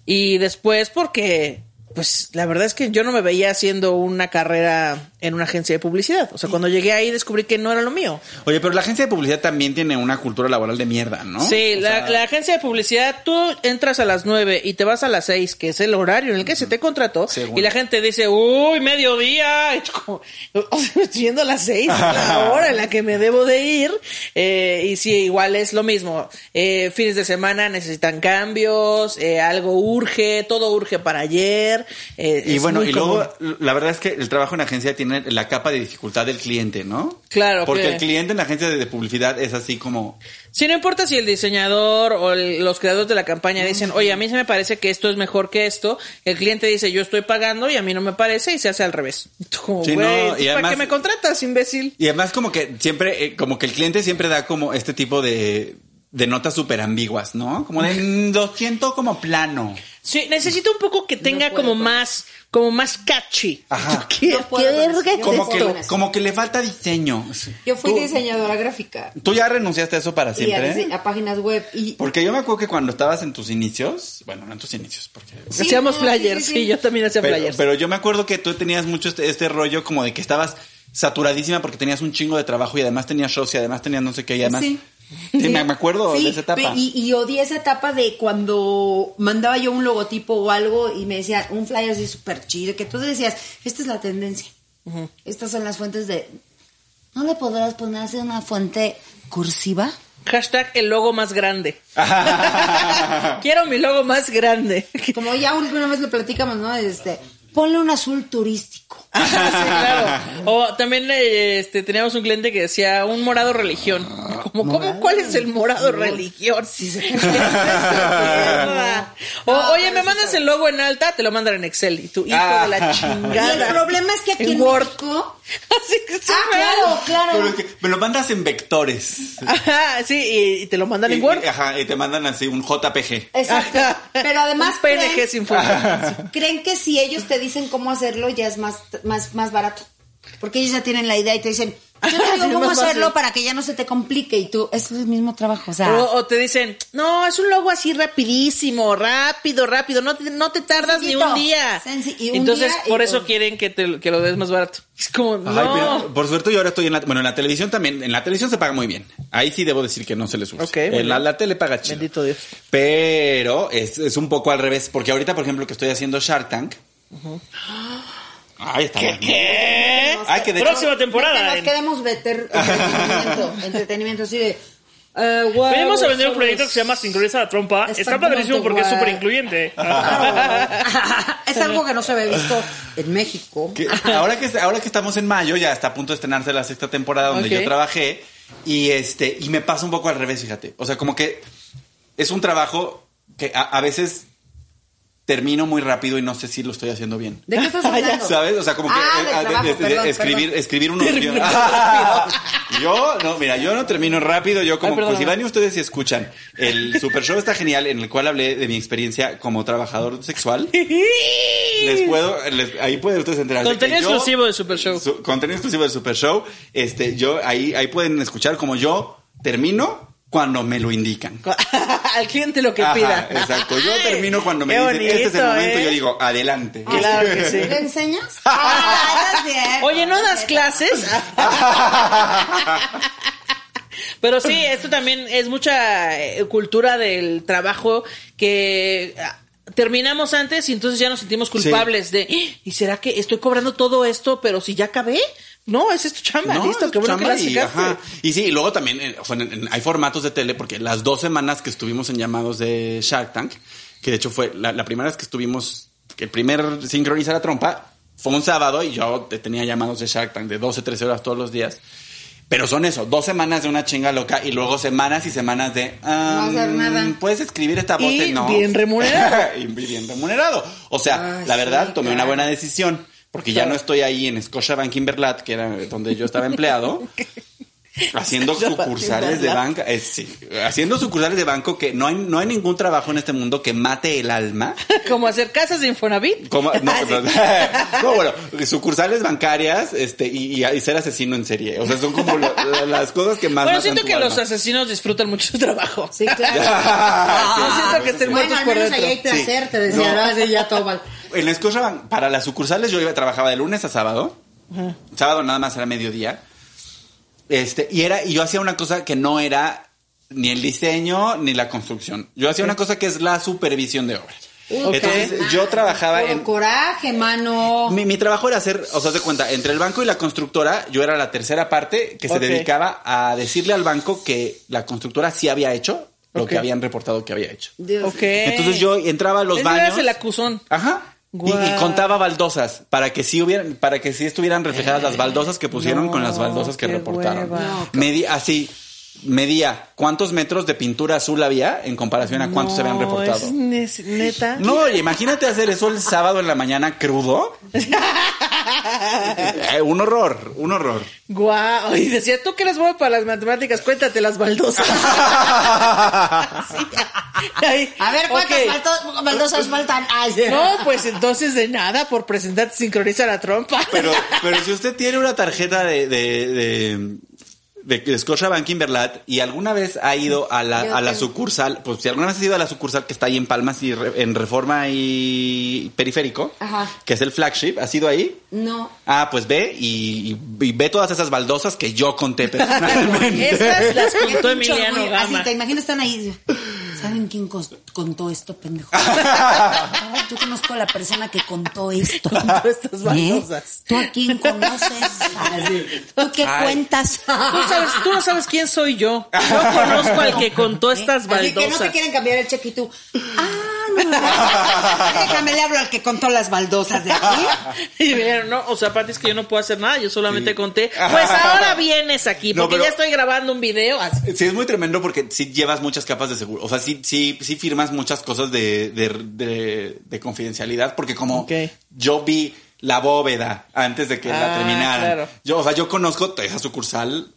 y después porque, pues la verdad es que yo no me veía haciendo una carrera en una agencia de publicidad. O sea, cuando llegué ahí descubrí que no era lo mío. Oye, pero la agencia de publicidad también tiene una cultura laboral de mierda, ¿no? Sí, O la, sea, la agencia de publicidad, tú entras a las 9 y te vas a las 6, que es el horario en el que se te contrató, y la gente dice, uy, mediodía, (laughs) como, o sea, estoy yendo a las 6, es la (laughs) hora en la que me debo de ir, eh, y sí, igual es lo mismo, eh, fines de semana necesitan cambios, eh, algo urge, todo urge para ayer. eh, Y bueno, y común. luego, la verdad es que el trabajo en agencia tiene la capa de dificultad del cliente, ¿no? Claro, Porque que- el cliente en la agencia de, publicidad es así como... Sí, no importa si el diseñador o el- los creadores de la campaña dicen, oye, a mí se me parece que esto es mejor que esto. El cliente dice, yo estoy pagando y a mí no me parece y se hace al revés. (laughs) Tú como, Sí, no, y ¿entonces ¿para además- qué me contratas, imbécil? Y además como que siempre, eh, como que el cliente siempre da como este tipo de, de notas súper ambiguas, ¿no? Como de, "Mm, lo siento como plano. Sí, necesito un poco que tenga como más, como más catchy. Ajá. (laughs) ¿Qué, No puedo qué verga es Como que, esto? como que le falta diseño. Yo fui Tú- diseñadora gráfica ¿Tú ya renunciaste a eso para y a, siempre? dise- a páginas web y Porque yo me acuerdo que cuando estabas en tus inicios, bueno, no en tus inicios, porque... Sí, Hacíamos no, flyers, sí, sí, sí, sí. yo también hacía Pero, flyers. pero yo me acuerdo que tú tenías mucho este, este rollo como de que estabas saturadísima porque tenías un chingo de trabajo y además tenías shows y además tenías no sé qué y además... Sí. Sí, me, acuerdo Sí, de esa etapa. Y, y odié esa etapa de cuando mandaba yo un logotipo o algo y me decía un flyer así súper chido, que tú decías, esta es la tendencia. Estas son las fuentes de... ¿No le podrás poner así una fuente cursiva? Hashtag el logo más grande. (laughs) (laughs) Quiero mi logo más grande. Como ya una vez lo platicamos, ¿no? Este, ponle un azul turístico. (laughs) sí, claro. O también eh, este, teníamos un cliente que decía un morado religión. Como, ¿cómo, ¿Cuál es el morado religión? Sí, sí. (laughs) o, No, oye, pero me mandas el logo en alta, te lo mandan en Excel. Y tu hijo de la Ah. chingada. Y el problema es que aquí en, Word. México... (laughs) Así que sí, Ah, claro, claro. Pero es que me lo mandas en vectores. Ajá, sí, y, y te lo mandan Y, en Word. y- ajá, y te mandan así un JPG. Exacto. Ajá. Pero además Un PNG creen, sin fondo. (laughs) creen que si ellos te dicen cómo hacerlo ya es más, más, más barato. Porque ellos ya tienen la idea y te dicen, yo te digo cómo hacerlo fácil. para que ya no se te complique y tú, es el mismo trabajo. O sea, O, o te dicen, no, es un logo así rapidísimo, rápido, rápido, no te, no te tardas ni un día. Y un Entonces, día y por eso quieren que, te, que lo des más barato. (laughs) Es como, no. Ay, pero por suerte yo ahora estoy en la... Bueno, en la televisión también. En la televisión se paga muy bien. Ahí sí debo decir que no se les usa. Ok, muy en la, tele paga chido. Bendito Dios. Pero es, es un poco al revés. Porque ahorita, por ejemplo, que estoy haciendo Shark Tank... Ay, está. ¿Qué? Ay, que de hecho- Próxima que temporada. nos en- queremos meter entretenimiento, (laughs) entretenimiento así de... eh, guau, Venimos a vender un proyecto que se llama Sincroniza la Trompa. Está padrísimo porque es súper incluyente. (laughs) (laughs) es algo que no se había visto en México. Que ahora, que, ahora que estamos en mayo, ya está a punto de estrenarse la sexta temporada donde yo trabajé. Y este, y me pasa un poco al revés, fíjate. O sea, como que es un trabajo que a, a veces termino muy rápido y no sé si lo estoy haciendo bien. ¿De qué estás (laughs) hablando? ¿Sabes? O sea, como que Ah, del de- trabajo, de- de- perdón, escribir, perdón. escribir unos (laughs) guiones. yo, no, mira, yo no termino rápido. Yo como, Ay, perdón. pues Iván y ustedes si escuchan, el Super Show está genial en el cual hablé de mi experiencia como trabajador sexual. (laughs) Les puedo, les- ahí pueden ustedes enterarse. Contenido que yo- exclusivo de Super Show. su- contenido exclusivo del Super Show. Este, yo, ahí, ahí pueden escuchar como yo termino cuando me lo indican. (laughs) Al cliente lo que Ajá, pida. exacto. Yo termino cuando me Qué dicen, este es el bonito, momento, ¿eh? yo digo, adelante. Claro que sí. ¿Le enseñas? (laughs) Ah, no cierto, Oye, ¿no das clases? (laughs) Pero sí, esto también es mucha eh, cultura del trabajo que ah, terminamos antes y entonces ya nos sentimos culpables de, "Ah, ¿y será que estoy cobrando todo esto, pero si ya acabé? No, es tu chamba, No, listo, es qué bueno que chamba la y, ajá. Y sí, y luego también eh, en- hay formatos de tele, porque las dos semanas que estuvimos en llamados de Shark Tank, que de hecho fue la, la primera vez que estuvimos, que el primer sincronizar la trompa, fue un sábado y yo te- tenía llamados de Shark Tank de 12, 13 horas todos los días. Pero son eso, dos semanas de una chinga loca y luego semanas y semanas de... ah, No hacer nada. Puedes escribir esta voz, Y no. bien remunerado. (laughs) y bien remunerado. O sea, Ay, la verdad, sí, tomé una buena decisión. Porque ya no estoy ahí en Scotiabank Inverlat, que era donde yo estaba empleado, (laughs) haciendo (laughs) sucursales de banca. eh, sí, haciendo sucursales de banco que no hay, no hay ningún trabajo en este mundo que mate el alma. (laughs) Como hacer casas de Infonavit. Como, no, (laughs) Ah, sí. no, no, bueno, sucursales bancarias este, y, y- y ser asesino en serie. O sea, son como lo- las cosas que más Bueno, siento que los asesinos disfrutan mucho su trabajo. Sí, claro. No siento que estén muertos por dentro. hay placer, Sí. te decía, No. ya todo mal. En Scotiabank, para las sucursales yo iba, trabajaba de lunes a sábado. Sábado nada más era mediodía. Este, y era, y yo hacía una cosa que no era ni el diseño ni la construcción. Yo hacía una cosa que es la supervisión de obras. Entonces, yo trabajaba en. coraje, mano. Mi, mi trabajo era hacer, o sea, de cuenta, entre el banco y la constructora, yo era la tercera parte que se dedicaba a decirle al banco que la constructora sí había hecho lo que habían reportado que había hecho. Dios. Entonces yo entraba a los Ese baños. eras el acusón. Ajá. Y, contaba baldosas para que sí hubieran, para que sí estuvieran reflejadas las baldosas que pusieron No, con las baldosas que reportaron. No, así, medía cuántos metros de pintura azul había en comparación a cuántos se habían reportado. es ne- neta. No, oye, imagínate hacer eso el sábado en la mañana crudo. (laughs) Eh, un horror, un horror. Guau. Y decía, tú que eres bueno para las matemáticas, cuéntate las baldosas. (laughs) Ay, A ver, ¿cuántas ok. baldo- baldosas faltan? Ay. No, pues entonces de nada por presentarte sincroniza la trompa. Pero, (laughs) pero si usted tiene una tarjeta de, de, de, de, de Scotiabank Kimberlat y alguna vez ha ido a la, Yo a la tengo. sucursal, pues si alguna vez ha ido a la sucursal que está ahí en Palmas y re- en Reforma y Periférico, Ajá. que es el flagship, ¿has ido ahí? No. Ah, pues ve y, y- y ve todas esas baldosas que yo conté (laughs) personalmente. Estas las contó Emiliano Gama. Así, te imaginas, están ahí. ¿Saben quién contó esto, pendejo? (laughs) Ay, Yo conozco a la persona que contó esto. Contó estas ¿Eh? baldosas. ¿Tú a quién conoces? ¿Tú qué Ay. cuentas? Tú, sabes, tú no sabes quién soy yo. Yo (laughs) conozco al que contó estas Así que no te baldosas. quieren cambiar el cheque y tú. Ah, no. Déjame le hablo al que contó las baldosas de aquí. (laughs) Y vieron, no, o sea, aparte es que yo no puedo hacer nada, yo solamente conté. Pues ahora vienes aquí, No, porque pero- ya estoy grabando un video. así. Sí, es muy tremendo porque sí llevas muchas capas de seguro. O sea, sí, sí, sí firmas muchas cosas de, de, de- de confidencialidad porque como yo vi la bóveda antes de que la Ah, terminaran. claro. Yo, o sea, yo conozco esa sucursal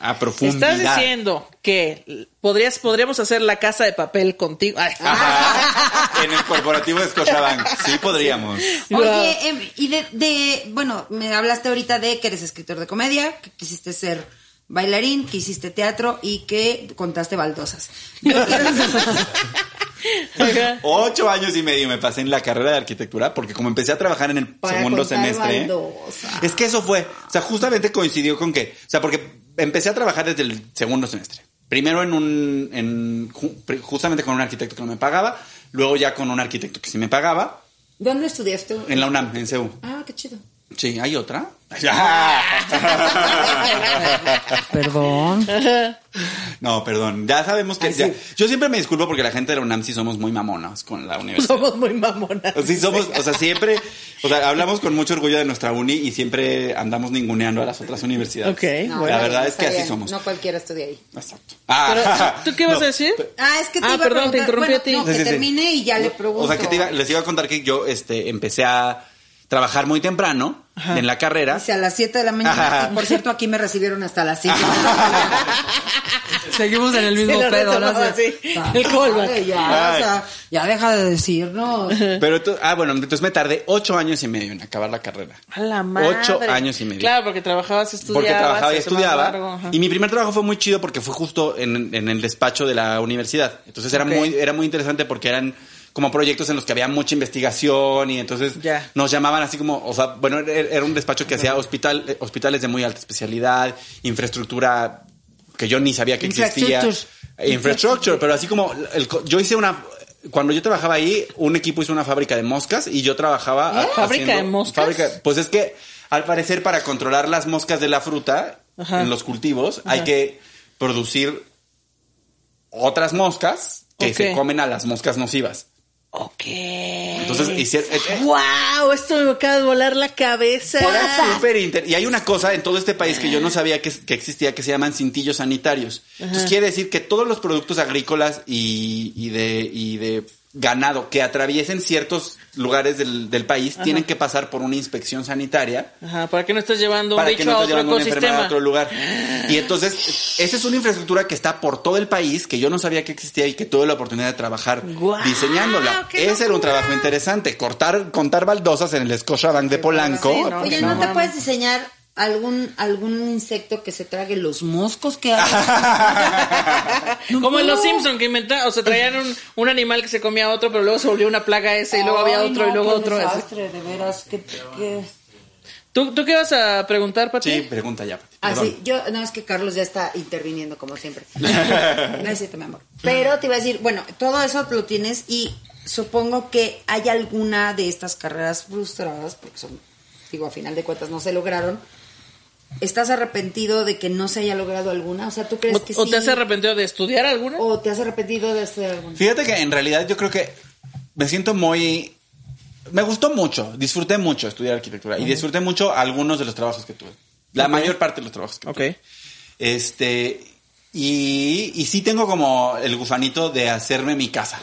a profundidad. Estás diciendo que podrías, podríamos hacer la casa de papel contigo. Ajá. en el corporativo de Scotiabank. Sí podríamos. Oye, em, y de, de, bueno, me hablaste ahorita de que eres escritor de comedia, que quisiste ser bailarín, que hiciste teatro y que contaste baldosas. (laughs) Ocho años y medio me pasé en la carrera de arquitectura porque como empecé a trabajar en el Para segundo semestre. baldosas. Es que eso fue, o sea, justamente coincidió con que, o sea, porque empecé a trabajar desde el segundo semestre. Primero en un, en, justamente con un arquitecto que no me pagaba, luego ya con un arquitecto que sí me pagaba, ¿Dónde estudiaste? en la UNAM, en CEU. Ah, qué chido. Sí, ¿hay otra? (laughs) Perdón. No, perdón, ya sabemos que... Ay, ya- sí. yo siempre me disculpo porque la gente de la UNAM sí somos muy mamonas con la universidad. Somos muy mamonas. Sí, somos, o sea, siempre, o sea, hablamos con mucho orgullo de nuestra uni y siempre andamos ninguneando a las otras universidades. Ok, No, bueno. La verdad es que así somos. No cualquiera estudia ahí. Exacto. Pero, Ah, ¿tú, tú qué vas no, a decir? Ah, es que te Ah, iba perdón, a te preguntar. interrumpí bueno, a ti. No, Sí, que sí, sí. termine y ya le pregunto. O sea, que te iba- les iba a contar que yo este, empecé a trabajar muy temprano en la carrera. Dice a las 7 de la mañana. Ajá. Y por cierto, aquí me recibieron hasta las 5. (laughs) Seguimos en el Sí, mismo lo pedo, ¿no? así. El callback. Ya, o sea, ya deja de decirnos. Pero tú- ah, bueno, entonces me tardé ocho años y medio en acabar la carrera. A la madre. Ocho años y medio. Claro, porque trabajabas, estudiabas. Porque trabajaba y estudiaba. largo. Y mi primer trabajo fue muy chido porque fue justo en, en el despacho de la universidad. Entonces era muy, era muy interesante porque eran como proyectos en los que había mucha investigación y entonces nos llamaban así como, o sea, bueno, era era un despacho que hacía hospital, eh, hospitales de muy alta especialidad, infraestructura que yo ni sabía que existía. Infrastructure. Infrastructure, pero así como el yo hice una cuando yo trabajaba ahí, un equipo hizo una fábrica de moscas y yo trabajaba ¿Eh? ¿Fábrica de moscas? fábrica- pues es que al parecer para controlar las moscas de la fruta Ajá. en los cultivos hay que producir otras moscas que se comen a las moscas nocivas. Ok. Entonces hicieron eh, eh, ¡Wow! Esto me acaba de volar la cabeza. Era súper inter- Y hay una cosa en todo este país que yo no sabía que, que existía que se llaman cintillos sanitarios. Entonces quiere decir que todos los productos agrícolas y, y de, y de ganado que atraviesen ciertos lugares del, del país tienen que pasar por una inspección sanitaria Ajá, para que no estés llevando un para que bicho no a estés otro llevando una enfermedad a otro lugar. Y entonces, esa es una infraestructura que está por todo el país, que yo no sabía que existía y que tuve la oportunidad de trabajar diseñándola. ¡Qué Ese era un locura! trabajo interesante, cortar, contar baldosas en el Scotiabank de Polanco. Sí, no, Oye, no ¿no te puedes diseñar algún algún insecto que se trague los moscos que (laughs) hay? Como en los Simpsons que inventaron, o sea, traían un, un animal que se comía a otro, pero luego se volvió una plaga ese, y luego había Ay, otro, no, y luego qué otro. desastre, de veras, qué, qué- ¿Tú, ¿Tú qué vas a preguntar, Pati? Sí, pregunta ya. Pati, Ah, perdón. sí, yo, no, es que Carlos ya está interviniendo como siempre. (laughs) No es cierto, mi amor. Pero te iba a decir, bueno, todo eso lo tienes y supongo que hay alguna de estas carreras frustradas, porque son, digo, a final de cuentas no se lograron. ¿Estás arrepentido de que no se haya logrado alguna? O sea, ¿tú crees ¿O, que o sí? te has arrepentido de estudiar alguna? ¿O te has arrepentido de hacer alguna? Fíjate que en realidad yo creo que me siento muy... Me gustó mucho, disfruté mucho estudiar arquitectura y disfruté mucho algunos de los trabajos que tuve. La mayor parte de los trabajos que Ok. tuve. Este, y, y sí tengo como el gusanito de hacerme mi casa.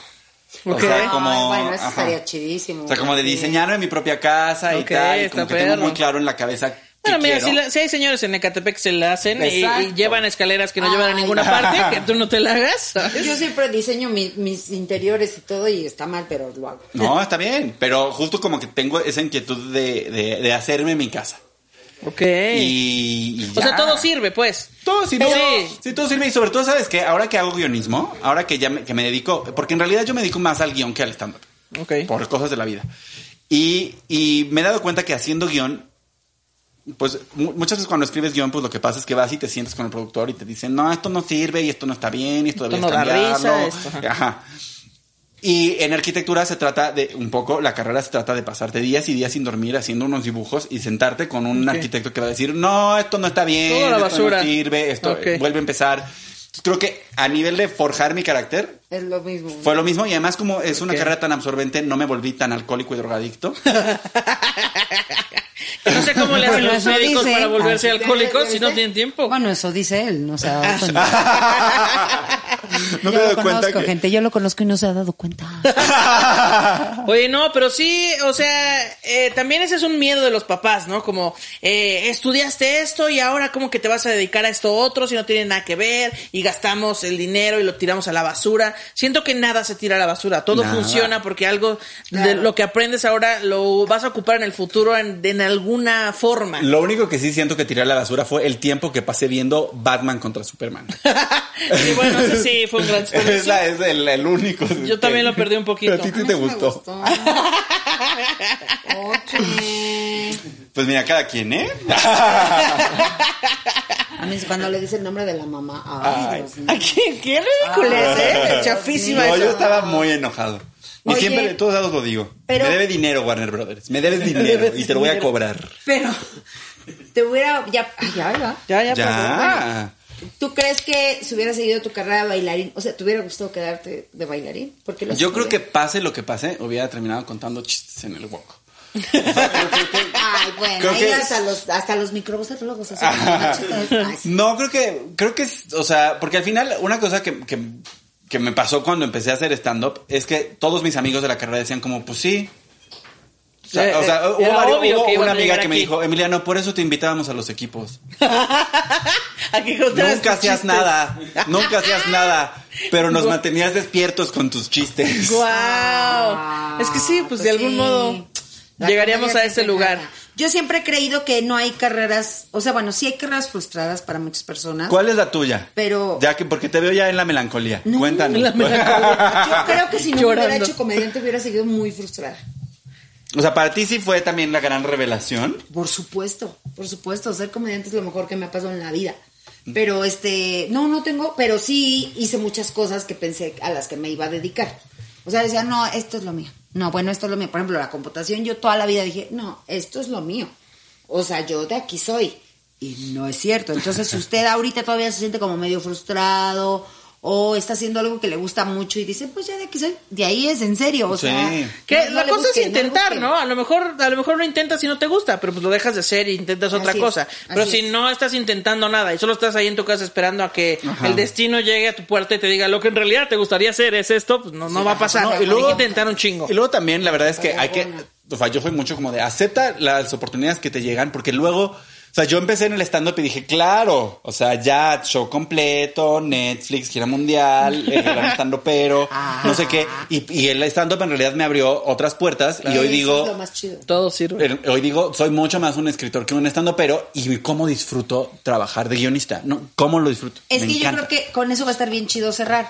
O Ok. sea, como... Ay, bueno, eso ajá. estaría chidísimo. O sea, como de diseñarme mi propia casa y tal. y Como que tengo perro. muy claro en la cabeza Bueno, mira, si, la- si hay señores en Ecatepec que se la hacen y- llevan escaleras que no llevan a ninguna parte, (laughs) que tú no te la hagas, ¿sabes? Yo siempre diseño mi- mis interiores y todo y está mal, pero lo hago. No, está bien, pero justo como que tengo esa inquietud de, de, de hacerme mi casa. Ok. Y, y o sea, todo sirve, pues. Todo sirve. Sí. Sí, todo sirve. Y sobre todo, ¿sabes qué? Ahora que hago guionismo, ahora que ya me, que me dedico, porque en realidad yo me dedico más al guion que al stand-up. Ok. Por cosas de la vida. Y, y me he dado cuenta que haciendo guion, pues mu- muchas veces cuando escribes guion, pues lo que pasa es que vas y te sientes con el productor y te dicen, no, esto no sirve y esto no está bien y esto Esto deberías no da cambiarlo". risa, esto, ajá. Y en arquitectura se trata de, un poco, la carrera se trata de pasarte días y días sin dormir haciendo unos dibujos y sentarte con un arquitecto que va a decir, no, esto no está bien, Toda la esto no sirve, esto Ok. vuelve a empezar. Creo que a nivel de forjar mi carácter, Es lo mismo. fue lo mismo y además como es una carrera tan absorbente, no me volví tan alcohólico y drogadicto. (laughs) Que no sé cómo le hacen los médicos dice. para volverse Así alcohólicos si no tienen tiempo. Bueno, eso dice él, no se (laughs) ha dado cuenta. no yo me lo doy cuenta conozco, que... gente, yo lo conozco y no se ha dado cuenta. (laughs) Oye, no, pero sí, o sea, eh, también ese es un miedo de los papás, ¿no? Como, eh, estudiaste esto y ahora como que te vas a dedicar a esto otro si no tiene nada que ver y gastamos el dinero y lo tiramos a la basura. Siento que nada se tira a la basura, todo Nada. funciona porque algo de lo que aprendes ahora lo vas a ocupar en el futuro en, en alguna forma. Lo único que sí siento que tiré a la basura fue el tiempo que pasé viendo Batman contra Superman. (laughs) y bueno, ese sí (laughs) fue un gran (laughs) es, desperdicio. la- es el, el único. Yo también lo perdí un poquito. A ti te gustó. Pues mira, cada quien, ¿eh? A mí cuando le dice el nombre de la mamá. Ay, Ay. Dios mío. ¿Qué, qué ridículo ¿eh? Chafísima No, eso. yo estaba muy enojado. Y Oye, siempre, de todos lados lo digo. pero- Me debe dinero, Warner Brothers. Me debes (laughs) dinero y te lo voy a cobrar. Pero te hubiera. Ya, ya, ya. Ya, ya. Ya. ¿Tú crees que si hubieras seguido tu carrera de bailarín, o sea, te hubiera gustado quedarte de bailarín? Porque Yo creo que pase lo que pase, hubiera terminado contando chistes en el hueco. O sea, creo que- Ay, bueno, creo ahí que- hasta los, hasta los microbuseólogos. No, creo que, creo que, es- o sea, porque al final una cosa que, que, que me pasó cuando empecé a hacer stand-up es que todos mis amigos de la carrera decían como, pues sí. O sea, Eh, o sea, eh, hubo, varios- hubo una amiga que me dijo, Emiliano, por eso te invitábamos a los equipos. (laughs) (laughs) Nunca hacías chistes. nada, (laughs) nunca hacías nada, pero nos mantenías despiertos con tus chistes. Guau. es que sí, pues, de algún sí. modo La llegaríamos a ese lugar. Yo siempre he creído que no hay carreras, o sea, bueno, sí hay carreras frustradas para muchas personas. ¿Cuál es la tuya? Pero- Ya que, porque te veo ya en la melancolía. Cuéntanos. en la melancolía. (laughs) Yo creo que si no Llorando. hubiera hecho comediante hubiera seguido muy frustrada. O sea, para ti sí fue también la gran revelación. Por supuesto, por supuesto, ser comediante es lo mejor que me ha pasado en la vida. Pero este, no, no tengo, pero sí hice muchas cosas que pensé a las que me iba a dedicar. O sea, decía, no, esto es lo mío. No, bueno, esto es lo mío. Por ejemplo, la computación, yo toda la vida dije, no, esto es lo mío. O sea, yo de aquí soy. Y no es cierto. Entonces, si (laughs) usted ahorita todavía se siente como medio frustrado o está haciendo algo que le gusta mucho y dice, pues ya de aquí soy, de ahí es en serio. O Sí. sea, Que no- la cosa busque, es intentar. ¿no? A lo mejor, a lo mejor lo intentas y no te gusta, pero pues lo dejas de hacer e intentas otra es, cosa. Pero si es. no estás intentando nada y solo estás ahí en tu casa esperando a que Ajá. el destino llegue a tu puerta y te diga lo que en realidad te gustaría hacer es esto, pues no, no va a pasar. No, y Hay luego- que intentar un chingo. Y luego también la verdad es que hay que, o sea, yo soy mucho como de acepta las oportunidades que te llegan porque luego, o sea, yo empecé en el stand-up y dije, claro, o sea, ya show completo, Netflix, gira mundial, el gran (laughs) stand pero no sé qué. Y, y el stand-up en realidad me abrió otras puertas y hoy Eso es digo, lo más chido. Todo sirve. el- hoy digo, soy mucho más un escritor que un stand pero y cómo disfruto trabajar de guionista, ¿no? ¿Cómo lo disfruto? Es Me que encanta. yo creo que con eso va a estar bien chido cerrar.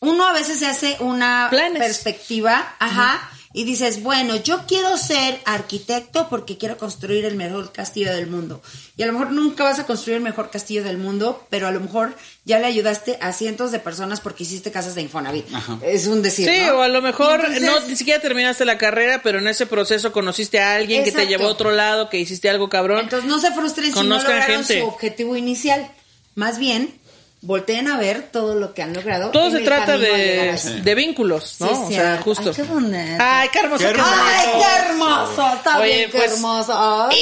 Uno a veces se hace una Planes. perspectiva, ajá, y dices, bueno, yo quiero ser arquitecto porque quiero construir el mejor castillo del mundo. Y a lo mejor nunca vas a construir el mejor castillo del mundo, pero a lo mejor ya le ayudaste a cientos de personas porque hiciste casas de Infonavit. Ajá. Es un decir. Sí, ¿no? o a lo mejor Entonces, no ni siquiera terminaste la carrera, pero en ese proceso conociste a alguien que te llevó a otro lado, que hiciste algo cabrón. Entonces no se frustren si no Conozcan lograron gente. su objetivo inicial. Más bien, volteen a ver todo lo que han logrado. Todo se el trata de, de vínculos, ¿no? Sí, o sí, sea, ay, justo. qué bonito. Ay, qué hermoso. Qué qué hermoso. ¡Ay, qué hermoso! Está Oye, bien, qué pues- hermoso. Ay.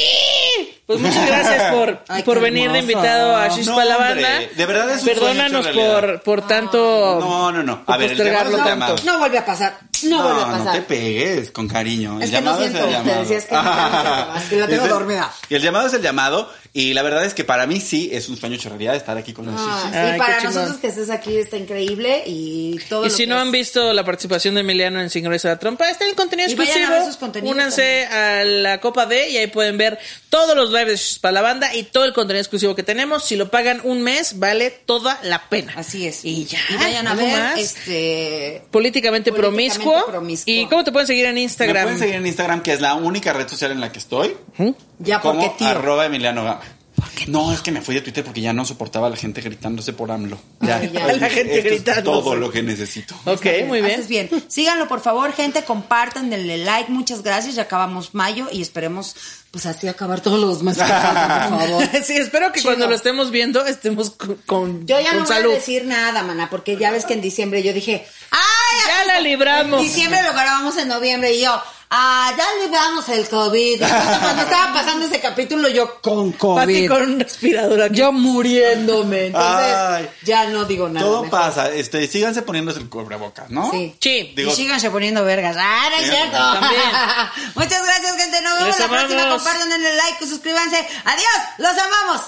Pues muchas gracias por, (laughs) Ay, por qué venir de invitado a Shispa No, la banda. de verdad es un Perdónanos por, por tanto. No, no, no. A ver, el postergarlo llamado es el tanto. llamado. No vuelve a pasar. No, vuelve a no pasar. te pegues, con cariño. Es que no siento, el te llamado. decía, es que no siento, es que la (laughs) tengo Es el- dormida. Y el llamado es el llamado. Y la verdad es que para mí sí es un sueño hecho realidad estar aquí con los Ah, sí, Ay, para nosotros que estés aquí está increíble y todo Y lo si que no es- han visto la participación de Emiliano en Sincroniza la Trompa, está en el contenido Y a exclusivo. contenidos Únanse a la Copa D y ahí pueden ver todos los lives para la banda y todo el contenido exclusivo que tenemos. Si lo pagan un mes, vale toda la pena. Así es. Y ya. Y vayan a ¿algo ver más? este Políticamente, Políticamente promiscuo. promiscuo. ¿Y cómo te pueden seguir en Me Instagram? pueden seguir en Instagram, que es la única red social en la que estoy. Ya como porque tío. arroba Emiliano Gama. No, es que me fui de Twitter porque ya no soportaba a la gente gritándose por AMLO. Ya, Ay, ya. Ay, La gente esto es gritándose. todo lo que necesito. Ok, muy bien. Haces bien. Síganlo, por favor, gente, compartan, denle like, muchas gracias. Ya acabamos mayo y esperemos, pues así acabar todos los faltan, por favor. (laughs) sí, espero que cuando lo estemos viendo estemos con, con, Yo ya con no voy salud. a decir nada, mana, porque ya ves que en diciembre yo dije, ¡ay! Ya la está". libramos. En diciembre lo grabamos en noviembre y yo, ¡ah! Ya libramos el COVID. Cuando (laughs) estaba pasando ese capítulo, yo con Pati COVID. con un respirador aquí. Yo muriéndome. Entonces, Ay. ya no digo nada. Todo mejor. pasa. Este, síganse poniéndose el cubrebocas, ¿no? Sí. Sí. Digo- y síganse poniendo vergas. ¡Ah, no es cierto! también. (laughs) Muchas gracias, gente. Nos vemos Les la próxima. Compartan, denle like, suscríbanse. ¡Adiós! ¡Los amamos!